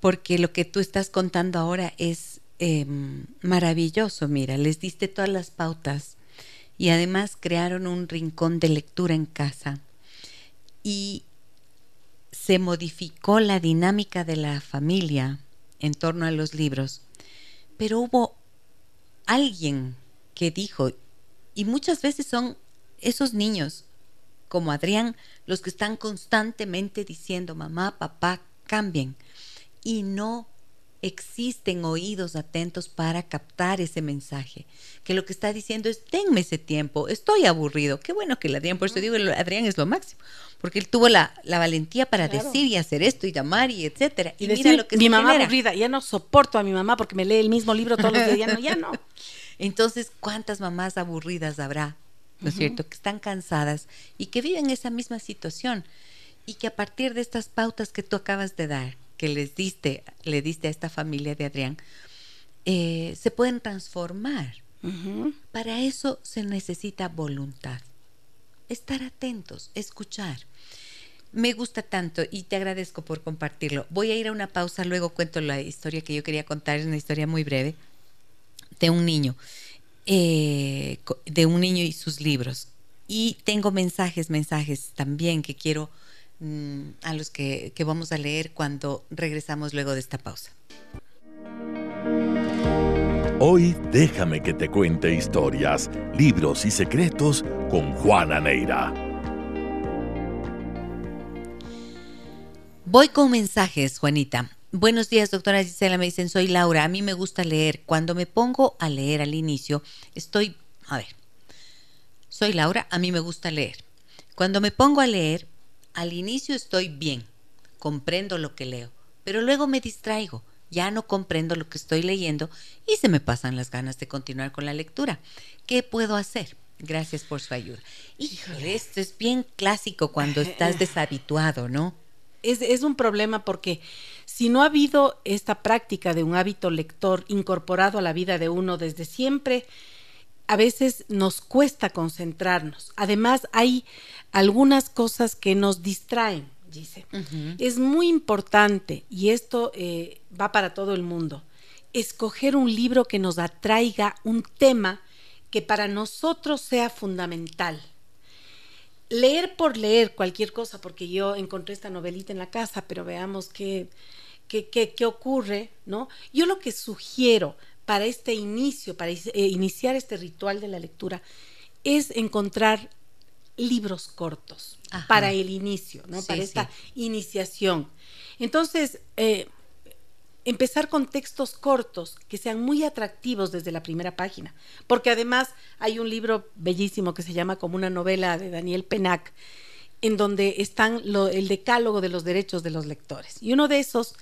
Porque lo que tú estás contando ahora es em, maravilloso. Mira, les diste todas las pautas y además crearon un rincón de lectura en casa y se modificó la dinámica de la familia en torno a los libros. Pero hubo alguien que dijo, y muchas veces son esos niños como Adrián los que están constantemente diciendo, mamá, papá, cambien. Y no existen oídos atentos para captar ese mensaje. Que lo que está diciendo es, denme ese tiempo, estoy aburrido. Qué bueno que el Adrián, por eso digo, Adrián es lo máximo, porque él tuvo la, valentía para decir y hacer esto y llamar y etcétera. Y, mira lo que mi mamá aburrida, ya no soporto a mi mamá porque me lee el mismo libro todos los días, ya no, ya no. [LAUGHS] Entonces, ¿cuántas mamás aburridas habrá, ¿no es cierto?, que están cansadas y que viven esa misma situación y que a partir de estas pautas que tú acabas de dar, que les diste, le diste a esta familia de Adrián, eh, se pueden transformar. Para eso se necesita voluntad, estar atentos, escuchar. Me gusta tanto y te agradezco por compartirlo. Voy a ir a una pausa, luego cuento la historia que yo quería contar, es una historia muy breve, de un niño, eh, de un niño y sus libros. Y tengo mensajes, mensajes también que quiero mm, a los que, que vamos a leer cuando regresamos luego de esta pausa. Hoy déjame que te cuente historias, libros y secretos con Juana Neira. Voy con mensajes, Juanita. Buenos días, doctora Gisela. Me dicen, soy Laura. A mí me gusta leer. Cuando me pongo a leer al inicio, estoy... A ver. Soy Laura. A mí me gusta leer. Cuando me pongo a leer, al inicio estoy bien. Comprendo lo que leo. Pero luego me distraigo. Ya no comprendo lo que estoy leyendo y se me pasan las ganas de continuar con la lectura. ¿Qué puedo hacer? Gracias por su ayuda. Híjole, esto es bien clásico cuando estás [LAUGHS] deshabituado, ¿no? Es, un problema porque si no ha habido esta práctica de un hábito lector incorporado a la vida de uno desde siempre, a veces nos cuesta concentrarnos. Además, hay algunas cosas que nos distraen, dice. Es muy importante, y esto eh, va para todo el mundo, escoger un libro que nos atraiga un tema que para nosotros sea fundamental leer por leer cualquier cosa, porque yo encontré esta novelita en la casa, pero veamos qué, qué, qué, ocurre, ¿no? Yo lo que sugiero para este inicio, para eh, iniciar este ritual de la lectura, es encontrar libros cortos para el inicio, ¿no? para esta iniciación. Entonces, eh, empezar con textos cortos que sean muy atractivos desde la primera página, porque además hay un libro bellísimo que se llama como una novela de Daniel Penac, en donde están el decálogo de los derechos de los lectores. Y uno de esos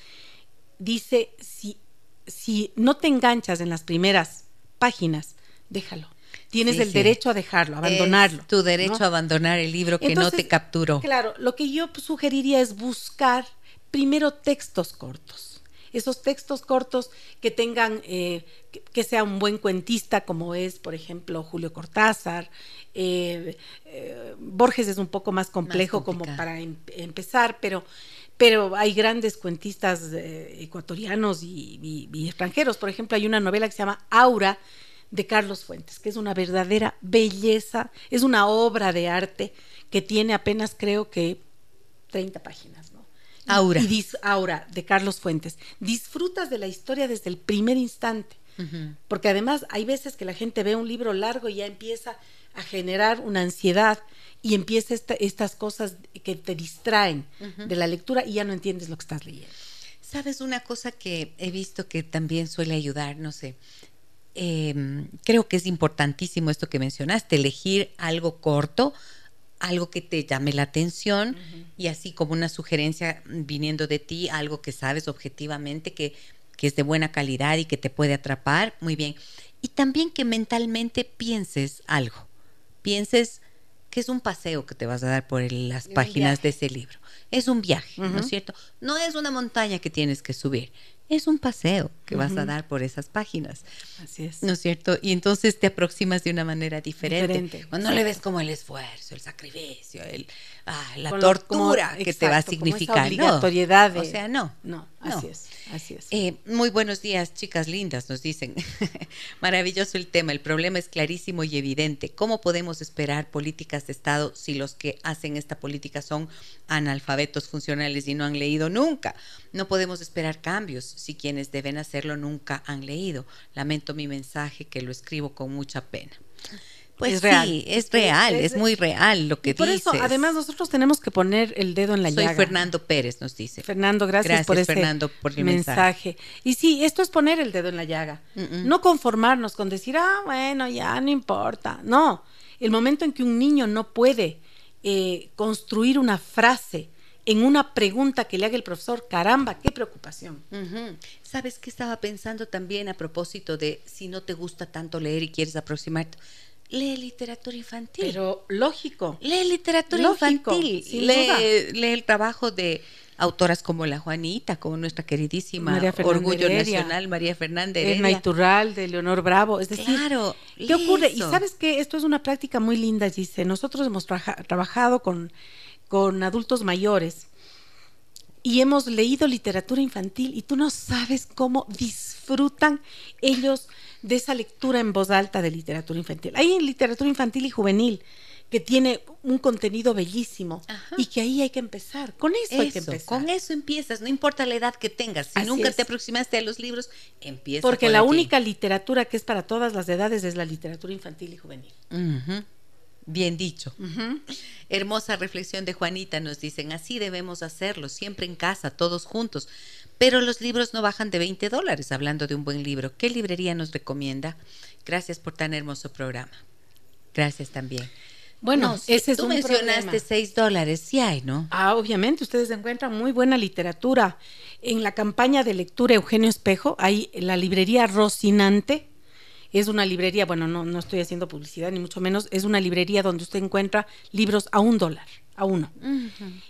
dice, si, si no te enganchas en las primeras páginas, déjalo. Tienes el derecho a dejarlo, abandonarlo. tu derecho a abandonar el libro que no te capturó. Claro, lo que yo sugeriría es buscar primero textos cortos esos textos cortos que tengan, eh, que, sea un buen cuentista, como es, por ejemplo, Julio Cortázar. Eh, eh, Borges es un poco más complejo como para em, empezar, pero, pero hay grandes cuentistas ecuatorianos y, extranjeros. Por ejemplo, hay una novela que se llama Aura de Carlos Fuentes, que es una verdadera belleza, es una obra de arte que tiene apenas creo que 30 páginas. Aura. Y Aura, de Carlos Fuentes. Disfrutas de la historia desde el primer instante. Porque además hay veces que la gente ve un libro largo y ya empieza a generar una ansiedad y empieza estas cosas que te distraen de la lectura y ya no entiendes lo que estás leyendo. Sabes, una cosa que he visto que también suele ayudar, no sé, em, creo que es importantísimo esto que mencionaste, elegir algo corto, algo que te llame la atención y así como una sugerencia viniendo de ti, algo que sabes objetivamente que, que es de buena calidad y que te puede atrapar, muy bien. Y también que mentalmente pienses algo, pienses que es un paseo que te vas a dar por las páginas de ese libro. Es un viaje, ¿no es cierto? No es una montaña que tienes que subir, es un paseo que vas a dar por esas páginas. Así es. ¿No es cierto? Y entonces te aproximas de una manera diferente. Cuando le ves como el esfuerzo, el sacrificio, el, ah, la tortura que te va a significar. obligatoriedad O sea, no. No, así es. Así es. Eh, muy buenos días, chicas lindas, nos dicen. [LAUGHS] Maravilloso el tema. El problema es clarísimo y evidente. ¿Cómo podemos esperar políticas de Estado si los que hacen esta política son analfabetos funcionales y no han leído nunca? No podemos esperar cambios si quienes deben hacerlo nunca han leído. Lamento mi mensaje que lo escribo con mucha pena. Pues es real. sí, es real, es, muy real lo que por dices. Por eso, además, nosotros tenemos que poner el dedo en la Soy llaga. Fernando Pérez, nos dice. Fernando, gracias, por ese Fernando, por el mensaje. Y sí, esto es poner el dedo en la llaga. No conformarnos con decir, ah, bueno, ya no importa. No, el momento en que un niño no puede eh, construir una frase en una pregunta que le haga el profesor, caramba, qué preocupación. ¿Sabes qué estaba pensando también a propósito de si no te gusta tanto leer y quieres aproximarte? lee literatura infantil. Pero lógico. Lee literatura Lógico, infantil. Lee, lee el trabajo de autoras como la Juanita, como nuestra queridísima María Orgullo Heredia. Nacional, María Fernández Edna. Iturral, de Leonor Bravo. Es decir, Claro. ¿Qué ocurre? Y sabes que esto es una práctica muy linda, Gise. Nosotros hemos traja- trabajado con, con adultos mayores y hemos leído literatura infantil y tú no sabes cómo disfrutan ellos de esa lectura en voz alta de literatura infantil. Hay literatura infantil y juvenil que tiene un contenido bellísimo Ajá. y que ahí hay que empezar. Con eso, hay que empezar. con eso empiezas, no importa la edad que tengas. Si Así nunca es. te aproximaste a los libros, empieza. Porque por la única literatura que es para todas las edades es la literatura infantil y juvenil. Bien dicho. Hermosa reflexión de Juanita, nos dicen, así debemos hacerlo, siempre en casa, todos juntos. Pero los libros no bajan de 20 dólares, hablando de un buen libro. ¿Qué librería nos recomienda? Gracias por tan hermoso programa. Gracias también. Bueno, No, ese es tú un mencionaste problema. 6 dólares, sí hay, ¿no? Ah, obviamente, ustedes encuentran muy buena literatura. En la campaña de lectura Eugenio Espejo, hay la librería Rocinante. Es una librería, bueno, no, no estoy haciendo publicidad, ni mucho menos, es una librería donde usted encuentra libros a un dólar, a uno.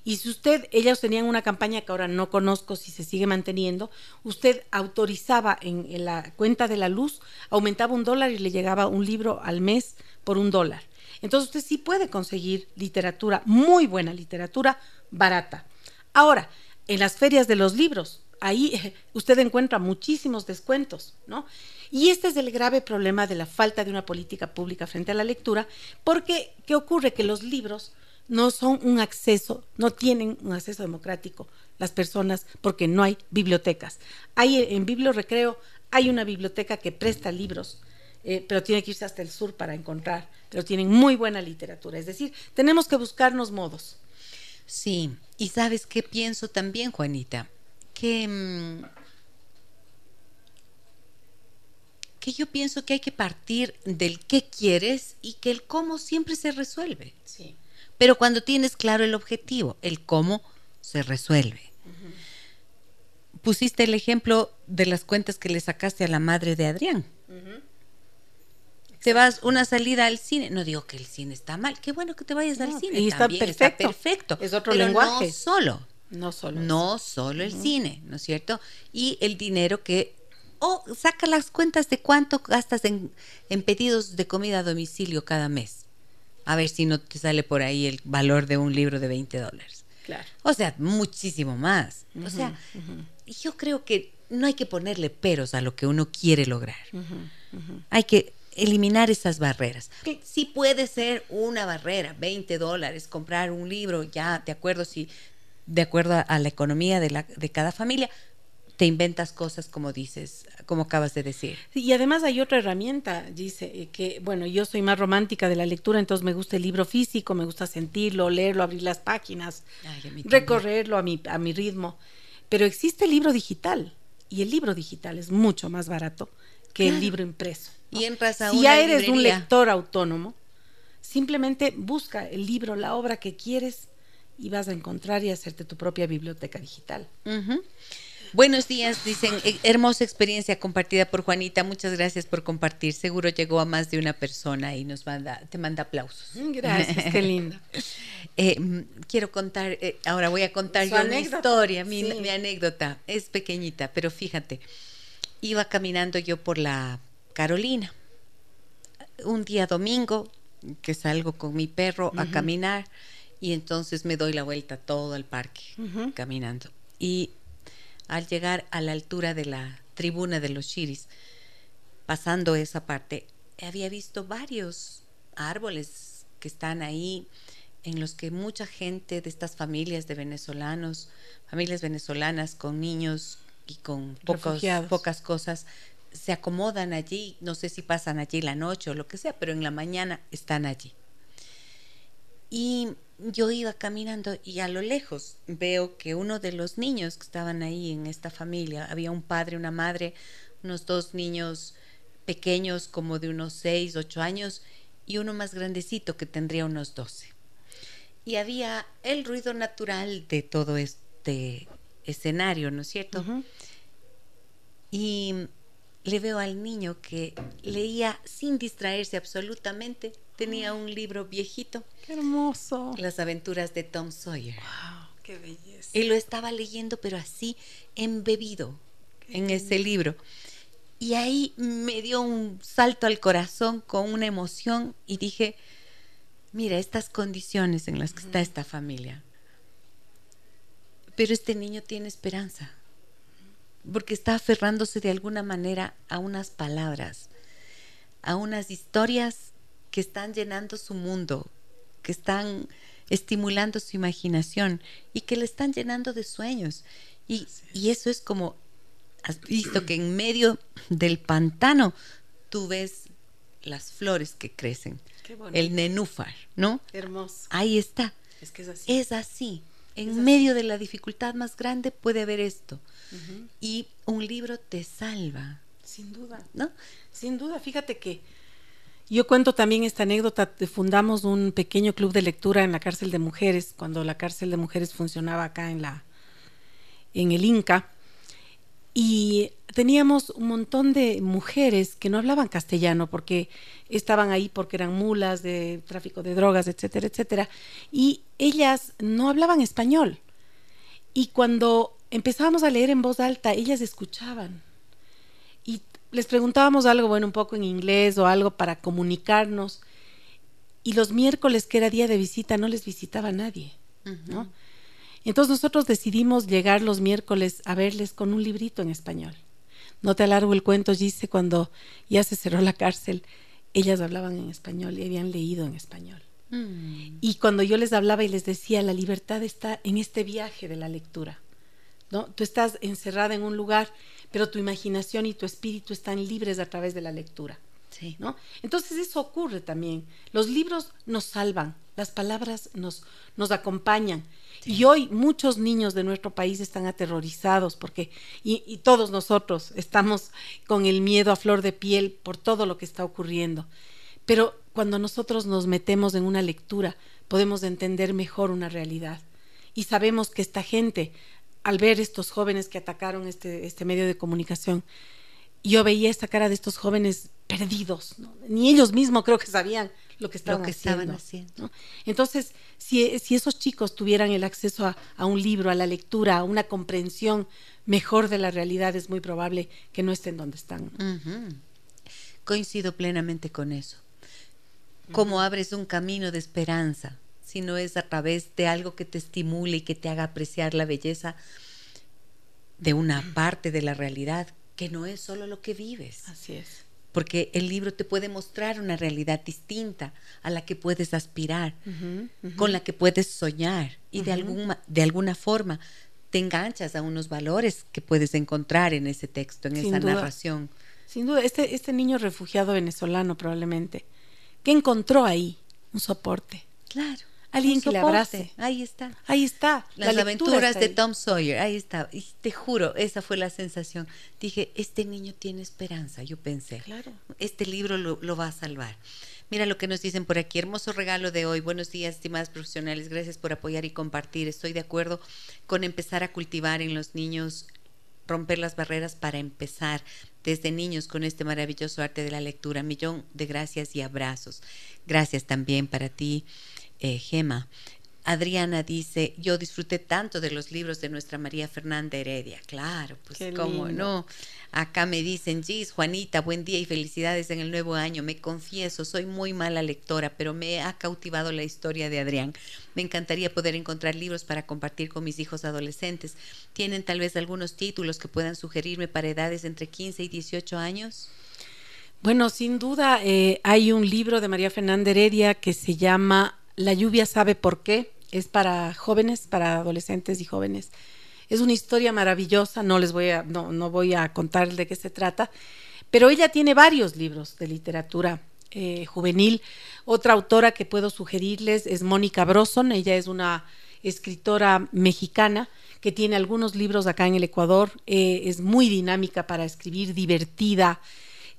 Y si usted, ellos tenían una campaña que ahora no conozco si se sigue manteniendo, usted autorizaba en, en la cuenta de la luz, aumentaba un dólar y le llegaba un libro al mes por un dólar. Entonces usted sí puede conseguir literatura, muy buena literatura, barata. Ahora, en las ferias de los libros, ahí [LAUGHS] usted encuentra muchísimos descuentos, ¿no? Y este es el grave problema de la falta de una política pública frente a la lectura, porque ¿qué ocurre? Que los libros no son un acceso, no tienen un acceso democrático las personas porque no hay bibliotecas. Hay en Biblio Recreo hay una biblioteca que presta libros, eh, pero tiene que irse hasta el sur para encontrar, pero tienen muy buena literatura. Es decir, tenemos que buscarnos modos. Sí, y sabes qué pienso también, Juanita, que, mm, que yo pienso que hay que partir del qué quieres y que el cómo siempre se resuelve. Sí. Pero cuando tienes claro el objetivo, el cómo se resuelve. Pusiste el ejemplo de las cuentas que le sacaste a la madre de Adrián. Te vas una salida al cine, no digo que el cine está mal, qué bueno que te vayas No, al cine. y está también, perfecto. perfecto. Es otro pero lenguaje. No solo, No solo. no solo el cine, ¿no es cierto? Y el dinero que o saca las cuentas de cuánto gastas en, en pedidos de comida a domicilio cada mes. A ver si no te sale por ahí el valor de un libro de 20 dólares. Claro. O sea, muchísimo más. o sea, yo creo que no hay que ponerle peros a lo que uno quiere lograr. Hay que eliminar esas barreras. Sí puede ser una barrera, 20 dólares, comprar un libro, ya de acuerdo si de acuerdo a, la economía de, la, de cada familia, te inventas cosas como dices, como acabas de decir. Sí, Y además hay otra herramienta, dice, eh, que bueno, yo soy más romántica de la lectura, entonces me gusta el libro físico, me gusta sentirlo, leerlo, abrir las páginas, Ay, a recorrerlo a mi, a mi ritmo. Pero existe el libro digital y el libro digital es mucho más barato que el libro impreso. Y entras a si una ya eres un lector autónomo, simplemente busca el libro, la obra que quieres y vas a encontrar y hacerte tu propia biblioteca digital. Buenos días, dicen, "Eh, hermosa experiencia compartida por Juanita, muchas gracias por compartir, seguro llegó a más de una persona y nos manda, te manda aplausos. Gracias, qué lindo. [LAUGHS] Eh, mm, quiero contar, eh, ahora voy a contar Su yo una historia, mi, sí. mi anécdota, es pequeñita, pero fíjate, iba caminando yo por la Carolina, un día domingo, que salgo con mi perro a caminar y entonces me doy la vuelta todo el parque caminando. Y al llegar a la altura de la tribuna de los chiris, pasando esa parte, había visto varios árboles que están ahí, en los que mucha gente de estas familias de venezolanos, familias venezolanas con niños y con pocos, pocas cosas, se acomodan allí, no sé si pasan allí la noche o lo que sea, pero en la mañana están allí. Y yo iba caminando y a lo lejos veo que uno de los niños que estaban ahí en esta familia, había un padre, una madre, unos dos niños pequeños como de unos seis, ocho años y uno más grandecito que tendría unos doce. Y había el ruido natural de todo este escenario, ¿no es cierto? Y le veo al niño que leía sin distraerse absolutamente. Tenía un libro viejito. Qué hermoso. Las aventuras de Tom Sawyer. Wow, qué belleza. Y lo estaba leyendo, pero así embebido en ese libro. Y ahí me dio un salto al corazón con una emoción y dije, mira, estas condiciones en las que está esta familia. Pero este niño tiene esperanza, porque está aferrándose de alguna manera a unas palabras, a unas historias que están llenando su mundo, que están estimulando su imaginación y que le están llenando de sueños. Y, y eso es como has visto que en medio del pantano tú ves las flores que crecen. El nenúfar, ¿no? Hermoso. Ahí está. Es que es así. Es así. En medio de la dificultad más grande puede haber esto. Y un libro te salva. Sin duda. ¿No? Sin duda. Fíjate que yo cuento también esta anécdota. Fundamos un pequeño club de lectura en la cárcel de mujeres, cuando la cárcel de mujeres funcionaba acá en la en el Inca y teníamos un montón de mujeres que no hablaban castellano porque estaban ahí porque eran mulas de tráfico de drogas, etcétera, etcétera. Y ellas no hablaban español. Y cuando empezábamos a leer en voz alta, ellas escuchaban. Les preguntábamos algo, bueno, un poco en inglés o algo para comunicarnos. Y los miércoles, que era día de visita, no les visitaba nadie, ¿no? Entonces nosotros decidimos llegar los miércoles a verles con un librito en español. No te alargo el cuento, dice, cuando ya se cerró la cárcel, ellas hablaban en español y habían leído en español. Mm. Y cuando yo les hablaba y les decía, la libertad está en este viaje de la lectura. ¿no? Tú estás encerrada en un lugar, pero tu imaginación y tu espíritu están libres a través de la lectura. Sí. ¿no? Entonces eso ocurre también. Los libros nos salvan, las palabras nos, nos acompañan. Y hoy muchos niños de nuestro país están aterrorizados porque, y, todos nosotros estamos con el miedo a flor de piel por todo lo que está ocurriendo. Pero cuando nosotros nos metemos en una lectura, podemos entender mejor una realidad. Y sabemos que esta gente, al ver estos jóvenes que atacaron este, este medio de comunicación, yo veía esta cara de estos jóvenes perdidos, ni ellos mismos creo que sabían lo que estaban, haciendo, Entonces, si, esos chicos tuvieran el acceso a, un libro, a la lectura, a una comprensión mejor de la realidad, es muy probable que no estén donde están. Coincido plenamente con eso. Cómo abres un camino de esperanza, si no es a través de algo que te estimule y que te haga apreciar la belleza de una parte de la realidad, que no es solo lo que vives. Así es porque el libro te puede mostrar una realidad distinta a la que puedes aspirar, con la que puedes soñar y de, alguna, de alguna forma te enganchas a unos valores que puedes encontrar en ese texto, en esa narración. Sin duda, este, este niño refugiado venezolano probablemente, ¿qué encontró ahí? Un soporte. Claro alguien que le abrace. Ahí está. Ahí está. Las aventuras de Tom Sawyer, ahí está. Y te juro, esa fue la sensación. Dije, este niño tiene esperanza, yo pensé. Claro. Este libro lo, lo, va a salvar. Mira lo que nos dicen por aquí. Hermoso regalo de hoy. Buenos días, estimadas profesionales. Gracias por apoyar y compartir. Estoy de acuerdo con empezar a cultivar en los niños, romper las barreras para empezar desde niños con este maravilloso arte de la lectura. Millón de gracias y abrazos. Gracias también para ti eh, Gema. Adriana dice, yo disfruté tanto de los libros de nuestra María Fernanda Heredia. Claro, pues cómo no. Acá me dicen, Gis, Juanita, buen día y felicidades en el nuevo año. Me confieso, soy muy mala lectora, pero me ha cautivado la historia de Adrián. Me encantaría poder encontrar libros para compartir con mis hijos adolescentes. ¿Tienen tal vez algunos títulos que puedan sugerirme para edades entre 15 y 18 años? Bueno, sin duda eh, hay un libro de María Fernanda Heredia que se llama la lluvia sabe por qué. Es para jóvenes, para adolescentes y jóvenes. Es una historia maravillosa, no les voy a, no, no voy a contar de qué se trata, pero ella tiene varios libros de literatura eh, juvenil. Otra autora que puedo sugerirles es Mónica Broson, ella es una escritora mexicana que tiene algunos libros acá en el Ecuador, eh, es muy dinámica para escribir, divertida,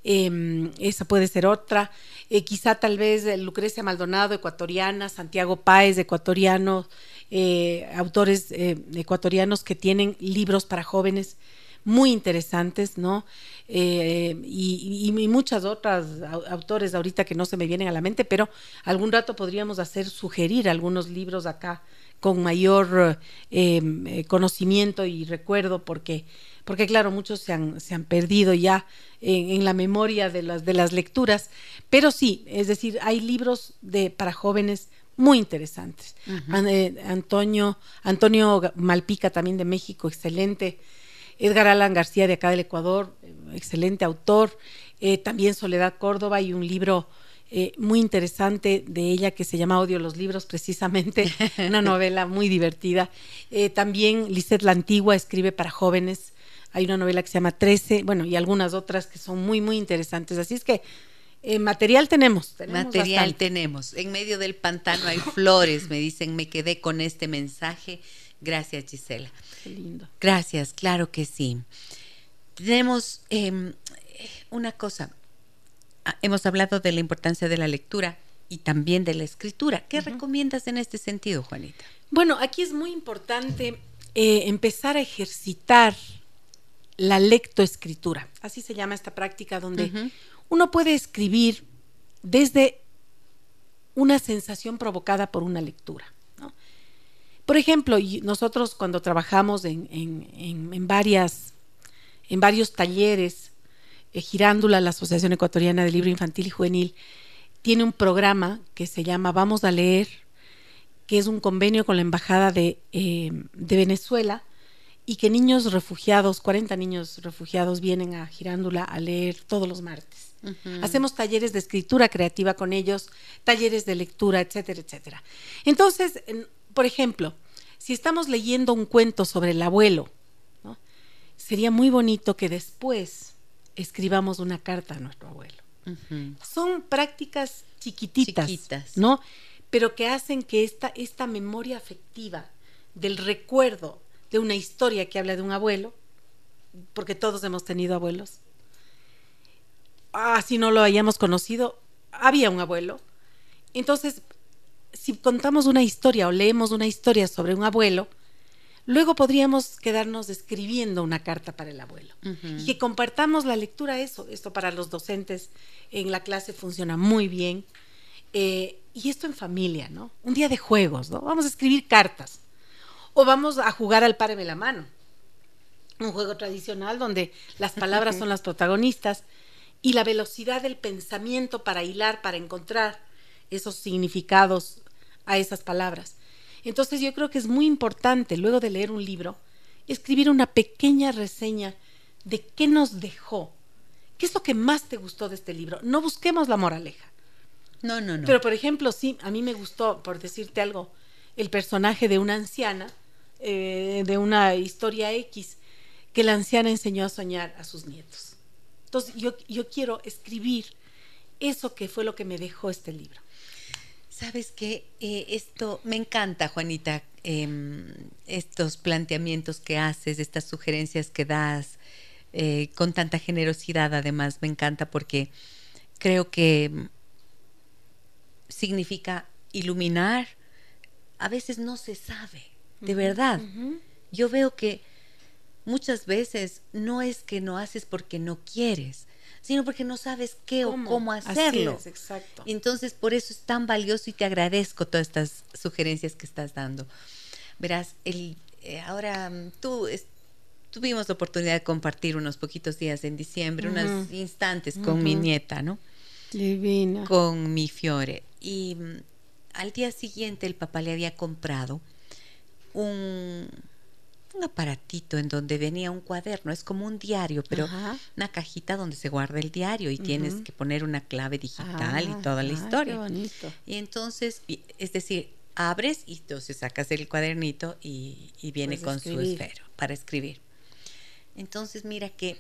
Em, esa puede ser otra. Eh, quizá tal vez Lucrecia Maldonado, ecuatoriana, Santiago Páez, ecuatoriano, eh, autores eh, ecuatorianos que tienen libros para jóvenes muy interesantes, ¿no? Eh, y, muchas otras autores ahorita que no se me vienen a la mente, pero algún rato podríamos hacer sugerir algunos libros acá con mayor em, eh, conocimiento y recuerdo, porque, porque claro, muchos se han, se han perdido ya en, la memoria de las, de las lecturas, pero sí, es decir, hay libros de, para jóvenes muy interesantes. Eh, Antonio, Antonio Malpica también de México, excelente. Edgar Alan García de acá del Ecuador, excelente autor. Eh, también Soledad Córdoba y un libro eh, muy interesante de ella que se llama Odio los libros, precisamente, [LAUGHS] una novela muy divertida. también Lisette La Antigua escribe para jóvenes. Hay una novela que se llama Trece, bueno, y algunas otras que son muy, muy interesantes. Así es que eh, material tenemos, material tenemos. En medio del pantano hay flores, me dicen, me quedé con este mensaje. Gracias, Gisela. Qué lindo. Gracias, claro que sí. Tenemos em, una cosa. Ah, hemos hablado de la importancia de la lectura y también de la escritura. ¿Qué recomiendas en este sentido, Juanita? Bueno, aquí es muy importante eh, empezar a ejercitar la lectoescritura. Así se llama esta práctica donde uno puede escribir desde una sensación provocada por una lectura. Por ejemplo, nosotros cuando trabajamos en, varias, en varios talleres, Girándula, la Asociación Ecuatoriana de Libro Infantil y Juvenil, tiene un programa que se llama Vamos a leer, que es un convenio con la Embajada de, eh, de Venezuela, y que niños refugiados, 40 niños refugiados, vienen a Girándula a leer todos los martes. Hacemos talleres de escritura creativa con ellos, talleres de lectura, etcétera, etcétera. Entonces, por ejemplo, si estamos leyendo un cuento sobre el abuelo, sería muy bonito que después escribamos una carta a nuestro abuelo. Son prácticas chiquititas, ¿no? Pero que hacen que esta, esta memoria afectiva del recuerdo de una historia que habla de un abuelo, porque todos hemos tenido abuelos, ah, si no lo hayamos conocido, había un abuelo. Entonces, si contamos una historia o leemos una historia sobre un abuelo, luego podríamos quedarnos escribiendo una carta para el abuelo. Y que compartamos la lectura, eso, esto para los docentes en la clase funciona muy bien. Eh, y esto en familia, ¿no? Un día de juegos, ¿no? Vamos a escribir cartas. O vamos a jugar al páreme la mano. Un juego tradicional donde las palabras [LAUGHS] son las protagonistas y la velocidad del pensamiento para hilar, para encontrar esos significados a esas palabras. Entonces yo creo que es muy importante, luego de leer un libro, escribir una pequeña reseña de qué nos dejó, qué es lo que más te gustó de este libro. No busquemos la moraleja. No, no, no. Pero por ejemplo, sí, a mí me gustó, por decirte algo, el personaje de una anciana, eh, de una historia X, que la anciana enseñó a soñar a sus nietos. Entonces yo, yo quiero escribir eso que fue lo que me dejó este libro. Sabes que eh, esto me encanta, Juanita, em, estos planteamientos que haces, estas sugerencias que das eh, con tanta generosidad, además me encanta porque creo que significa iluminar. A veces no se sabe, de verdad. Yo veo que muchas veces no es que no haces porque no quieres, sino porque no sabes qué o cómo hacerlo. Así exacto. Entonces, por eso es tan valioso y te agradezco todas estas sugerencias que estás dando. Verás, el, eh, ahora mm, tú tuvimos la oportunidad de compartir unos poquitos días en diciembre, unos instantes con mi nieta, ¿no? Divina. Con mi Fiore. Y mm, al día siguiente el papá le había comprado un un aparatito en donde venía un cuaderno, es como un diario, pero una cajita donde se guarda el diario y tienes que poner una clave digital y toda la historia. Y entonces, es decir, abres y entonces sacas el cuadernito y, viene con su esfero para escribir. Entonces, mira que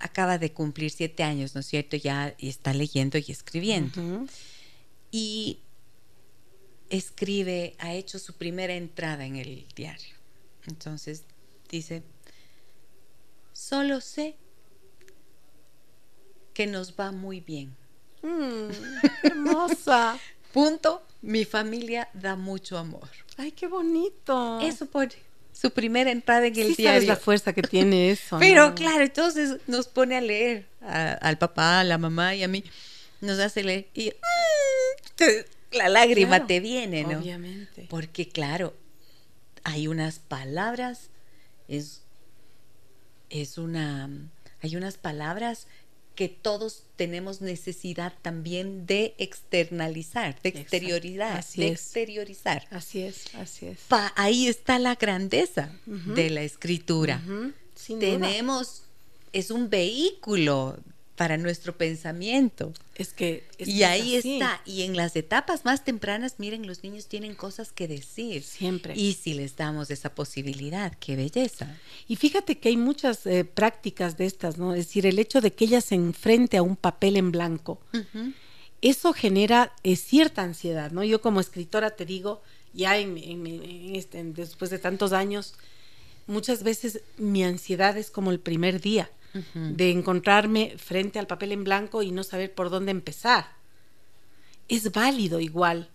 acaba de cumplir siete años, ¿no es cierto? Ya está leyendo y escribiendo. Y escribe, ha hecho su primera entrada en el diario entonces dice, solo sé que nos va muy bien. Mm, hermosa. [LAUGHS] Punto. Mi familia da mucho amor. Ay, qué bonito. Eso por su primera entrada en el sí diario. Sabes la fuerza que tiene eso. Pero claro, entonces nos pone a leer al papá, a la mamá y a mí. Nos hace leer y mm, la lágrima te viene, ¿no? Obviamente. Porque claro, hay unas palabras, es, es una, hay unas palabras que todos tenemos necesidad también de externalizar, de exteriorizar, de exteriorizar. Así es, así es. ahí está la grandeza de la escritura. Tenemos, es un vehículo para nuestro pensamiento. Es que... y ahí está. Y en las etapas más tempranas, miren, los niños tienen cosas que decir. Siempre. Y si les damos esa posibilidad, qué belleza. Y fíjate que hay muchas eh, prácticas de estas, ¿no? Es decir, el hecho de que ella se enfrente a un papel en blanco, eso genera eh, cierta ansiedad, ¿no? Yo como escritora te digo, ya en, este, después de tantos años, muchas veces mi ansiedad es como el primer día de encontrarme frente al papel en blanco y no saber por dónde empezar. Es válido igual.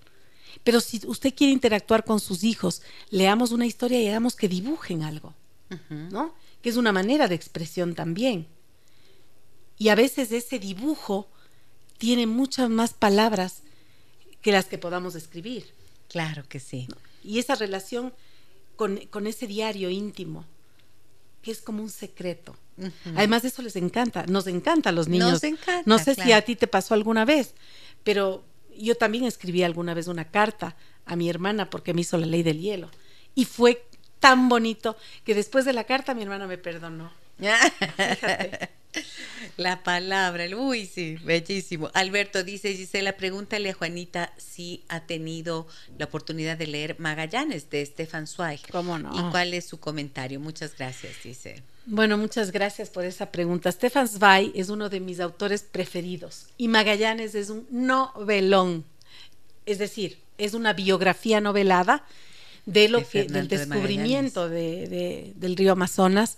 Pero si usted quiere interactuar con sus hijos, leamos una historia y hagamos que dibujen algo, ¿no? Que es una manera de expresión también. Y a veces ese dibujo tiene muchas más palabras que las que podamos escribir. Claro que sí. Y esa relación con, con, ese diario íntimo, que es como un secreto. Además de eso les encanta, nos encanta a los niños. Nos encanta. No sé si a ti te pasó alguna vez, pero yo también escribí alguna vez una carta a mi hermana porque me hizo la ley del hielo. Y fue tan bonito que después de la carta mi hermana me perdonó. [LAUGHS] Fíjate. [LAUGHS] La palabra, uy, sí, bellísimo. Alberto dice, Gisela, pregúntale a Juanita si ha tenido la oportunidad de leer Magallanes de Stefan Zweig. ¿Cómo no? ¿Y cuál es su comentario? Muchas gracias, dice. Bueno, muchas gracias por esa pregunta. Stefan Zweig es uno de mis autores preferidos y Magallanes es un novelón. Es decir, es una biografía novelada de lo que, del descubrimiento de del río Amazonas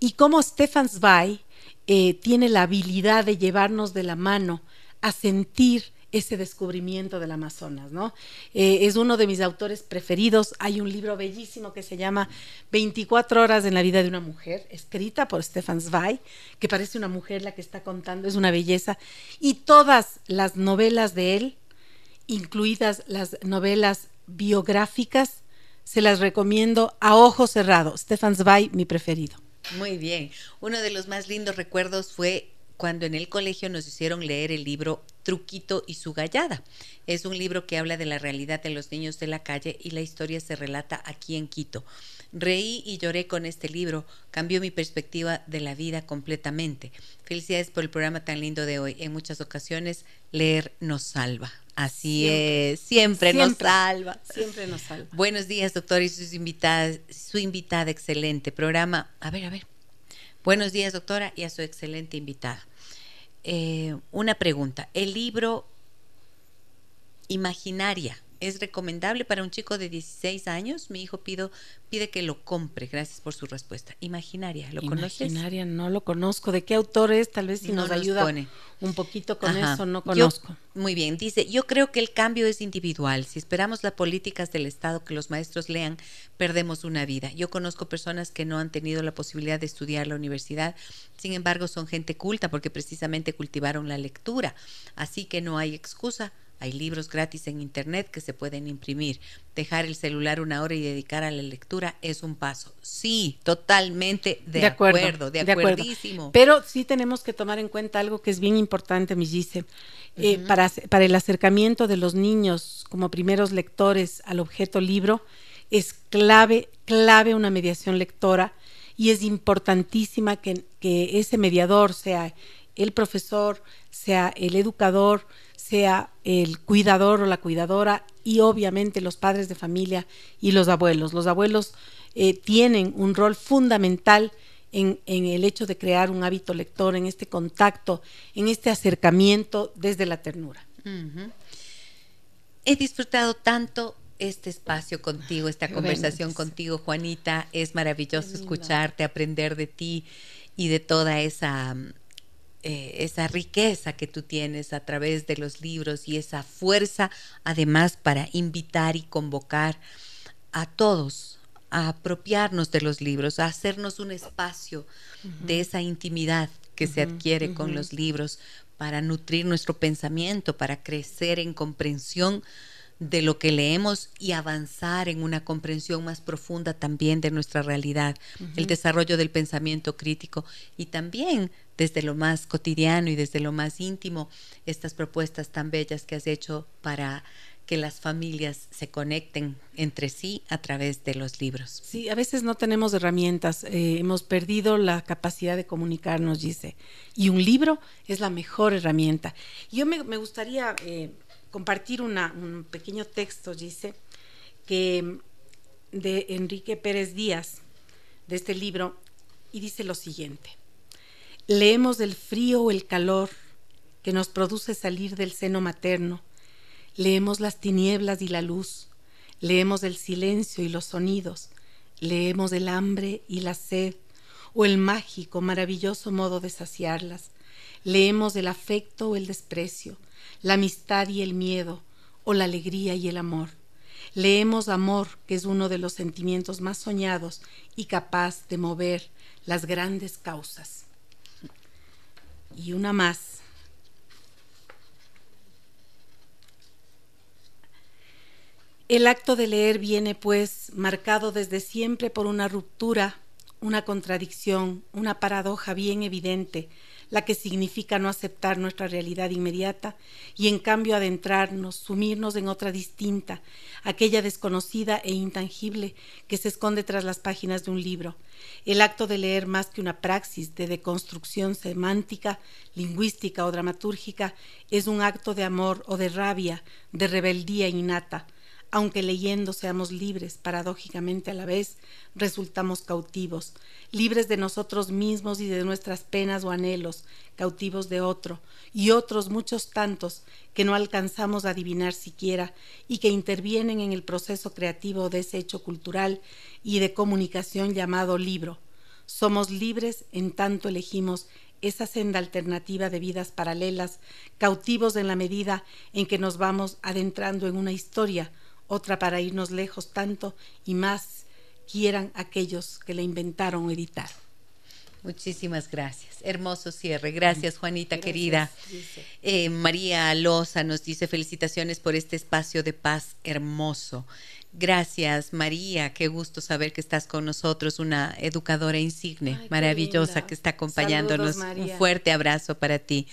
y cómo Stefan Zweig eh, tiene la habilidad de llevarnos de la mano a sentir ese descubrimiento del Amazonas, ¿no? Eh, es uno de mis autores preferidos. Hay un libro bellísimo que se llama 24 horas en la vida de una mujer, escrita por Stefan Zweig, que parece una mujer la que está contando, es una belleza. Y todas las novelas de él, incluidas las novelas biográficas, se las recomiendo a ojo cerrado. Stefan Zweig, mi preferido. Muy bien. Uno de los más lindos recuerdos fue cuando en el colegio nos hicieron leer el libro Truquito y su gallada. Es un libro que habla de la realidad de los niños de la calle y la historia se relata aquí en Quito. Reí y lloré con este libro, cambió mi perspectiva de la vida completamente. Felicidades por el programa tan lindo de hoy. En muchas ocasiones leer nos salva. Así es, siempre, nos salva. Siempre nos salva. Buenos días, doctor, y sus invitadas, su invitada, excelente programa. A ver, a ver. Buenos días, doctora, y a su excelente invitada. Eh, una pregunta. El libro Imaginaria ¿Es recomendable para un chico de 16 años? Mi hijo pido, pide que lo compre. Gracias por su respuesta. Imaginaria, ¿lo conoces? Imaginaria, no lo conozco. ¿De qué autor es? Tal vez si nos, ayuda un poquito con eso, no conozco. muy bien, dice, yo creo que el cambio es individual. Si esperamos las políticas del Estado que los maestros lean, perdemos una vida. Yo conozco personas que no han tenido la posibilidad de estudiar la universidad, sin embargo son gente culta porque precisamente cultivaron la lectura. Así que no hay excusa hay libros gratis en Internet que se pueden imprimir. Dejar el celular una hora y dedicar a la lectura es un paso. Sí, totalmente de, acuerdo, de, acuerdísimo. Pero sí tenemos que tomar en cuenta algo que es bien importante, mi eh, para, para el acercamiento de los niños como primeros lectores al objeto libro, es clave, clave una mediación lectora y es importantísima que, que ese mediador sea el profesor, sea el educador, sea el cuidador o la cuidadora y obviamente los padres de familia y los abuelos. Los abuelos eh, tienen un rol fundamental en, el hecho de crear un hábito lector, en este contacto, en este acercamiento desde la ternura. He disfrutado tanto este espacio contigo, esta conversación contigo, Juanita. Es maravilloso escucharte, aprender de ti y de toda esa eh, esa riqueza que tú tienes a través de los libros y esa fuerza además para invitar y convocar a todos apropiarnos de los libros, a hacernos un espacio de esa intimidad que se adquiere con los libros para nutrir nuestro pensamiento, para crecer en comprensión de lo que leemos y avanzar en una comprensión más profunda también de nuestra realidad, el desarrollo del pensamiento crítico y también desde lo más cotidiano y desde lo más íntimo, estas propuestas tan bellas que has hecho para que las familias se conecten entre sí a través de los libros. Sí, a veces no tenemos herramientas, eh, hemos perdido la capacidad de comunicarnos, dice, y un libro es la mejor herramienta. Yo me, gustaría eh, compartir un pequeño texto, dice, que de Enrique Pérez Díaz, de este libro, y dice lo siguiente. Leemos del frío o el calor que nos produce salir del seno materno. Leemos las tinieblas y la luz. Leemos el silencio y los sonidos. Leemos el hambre y la sed o el mágico, maravilloso modo de saciarlas. Leemos el afecto o el desprecio, la amistad y el miedo, o la alegría y el amor. Leemos amor, que es uno de los sentimientos más soñados y capaz de mover las grandes causas y una más. El acto de leer viene, pues, marcado desde siempre por una ruptura, una contradicción, una paradoja bien evidente, la que significa no aceptar nuestra realidad inmediata y en cambio adentrarnos, sumirnos en otra distinta, aquella desconocida e intangible que se esconde tras las páginas de un libro. El acto de leer más que una praxis de deconstrucción semántica, lingüística o dramatúrgica es un acto de amor o de rabia, de rebeldía innata, aunque leyendo seamos libres, paradójicamente a la vez, resultamos cautivos, libres de nosotros mismos y de nuestras penas o anhelos, cautivos de otro, y otros muchos tantos que no alcanzamos a adivinar siquiera y que intervienen en el proceso creativo de ese hecho cultural y de comunicación llamado libro. Somos libres en tanto elegimos esa senda alternativa de vidas paralelas, cautivos en la medida en que nos vamos adentrando en una historia, otra para irnos lejos tanto y más quieran aquellos que la inventaron o editaron. Muchísimas gracias. Hermoso cierre. Gracias, Juanita querida. Eh, María Loza nos dice felicitaciones por este espacio de paz hermoso. Gracias, María. Qué gusto saber que estás con nosotros, una educadora insigne, maravillosa, que está acompañándonos. Un fuerte abrazo para ti.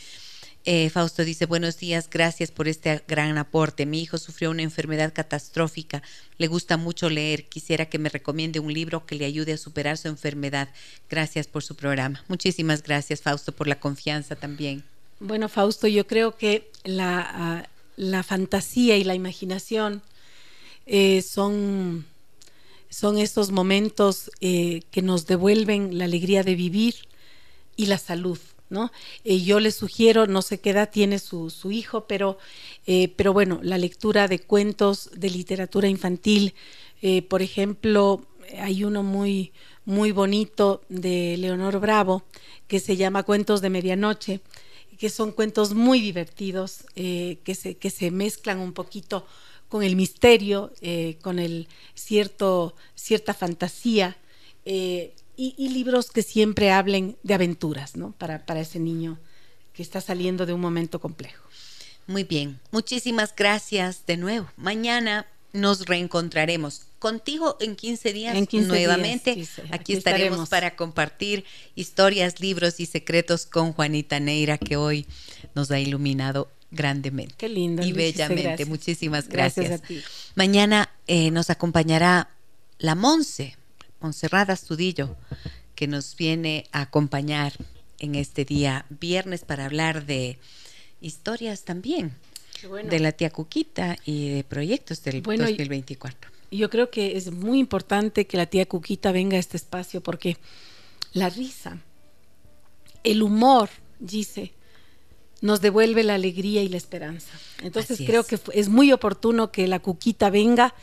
Eh, Fausto dice, buenos días, gracias por este gran aporte. Mi hijo sufrió una enfermedad catastrófica, le gusta mucho leer, quisiera que me recomiende un libro que le ayude a superar su enfermedad. Gracias por su programa. Muchísimas gracias, Fausto, por la confianza también. Bueno, Fausto, yo creo que la, ah, fantasía y la imaginación eh, son, son estos momentos eh, que nos devuelven la alegría de vivir y la salud. ¿No? Eh, yo le sugiero, no sé qué edad tiene su, su hijo, pero, eh, pero bueno, la lectura de cuentos de literatura infantil, eh, por ejemplo, hay uno muy, muy bonito de Leonor Bravo que se llama Cuentos de Medianoche, que son cuentos muy divertidos, que, se, que se mezclan un poquito con el misterio, con el cierto, cierta fantasía y, libros que siempre hablen de aventuras, ¿no? Para, para ese niño que está saliendo de un momento complejo. Muy bien, muchísimas gracias de nuevo. Mañana nos reencontraremos contigo en 15 días nuevamente. aquí, estaremos para compartir historias, libros y secretos con Juanita Neira que hoy nos ha iluminado grandemente. Qué lindo. Y bellamente. Muchísimas gracias. Mañana eh, nos acompañará la Monse Monserrat Astudillo, que nos viene a acompañar en este día viernes para hablar de historias también de la tía Cuquita y de proyectos del 2024. Yo creo que es muy importante que la tía Cuquita venga a este espacio porque la risa, el humor, dice, nos devuelve la alegría y la esperanza. Entonces creo que es muy oportuno que la Cuquita venga,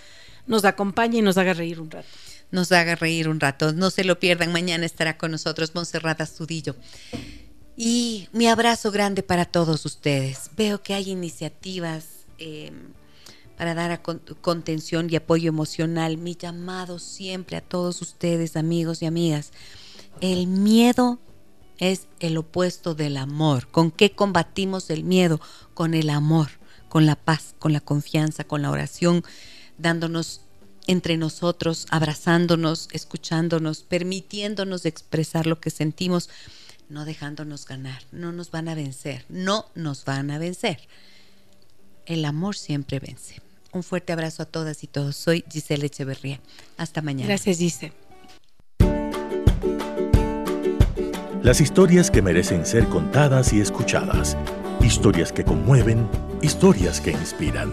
nos acompañe y nos haga reír un rato nos haga reír un rato. No se lo pierdan, mañana estará con nosotros Monserrat Astudillo. Y mi abrazo grande para todos ustedes. Veo que hay iniciativas em, para dar contención y apoyo emocional. Mi llamado siempre a todos ustedes, amigos y amigas. El miedo es el opuesto del amor. ¿Con qué combatimos el miedo? Con el amor, con la paz, con la confianza, con la oración, dándonos entre nosotros, abrazándonos, escuchándonos, permitiéndonos expresar lo que sentimos, no dejándonos ganar. No nos van a vencer, no nos van a vencer. El amor siempre vence. Un fuerte abrazo a todas y todos. Soy Giselle Echeverría. Hasta mañana. Gracias, Giselle. Las historias que merecen ser contadas y escuchadas. Historias que conmueven, historias que inspiran.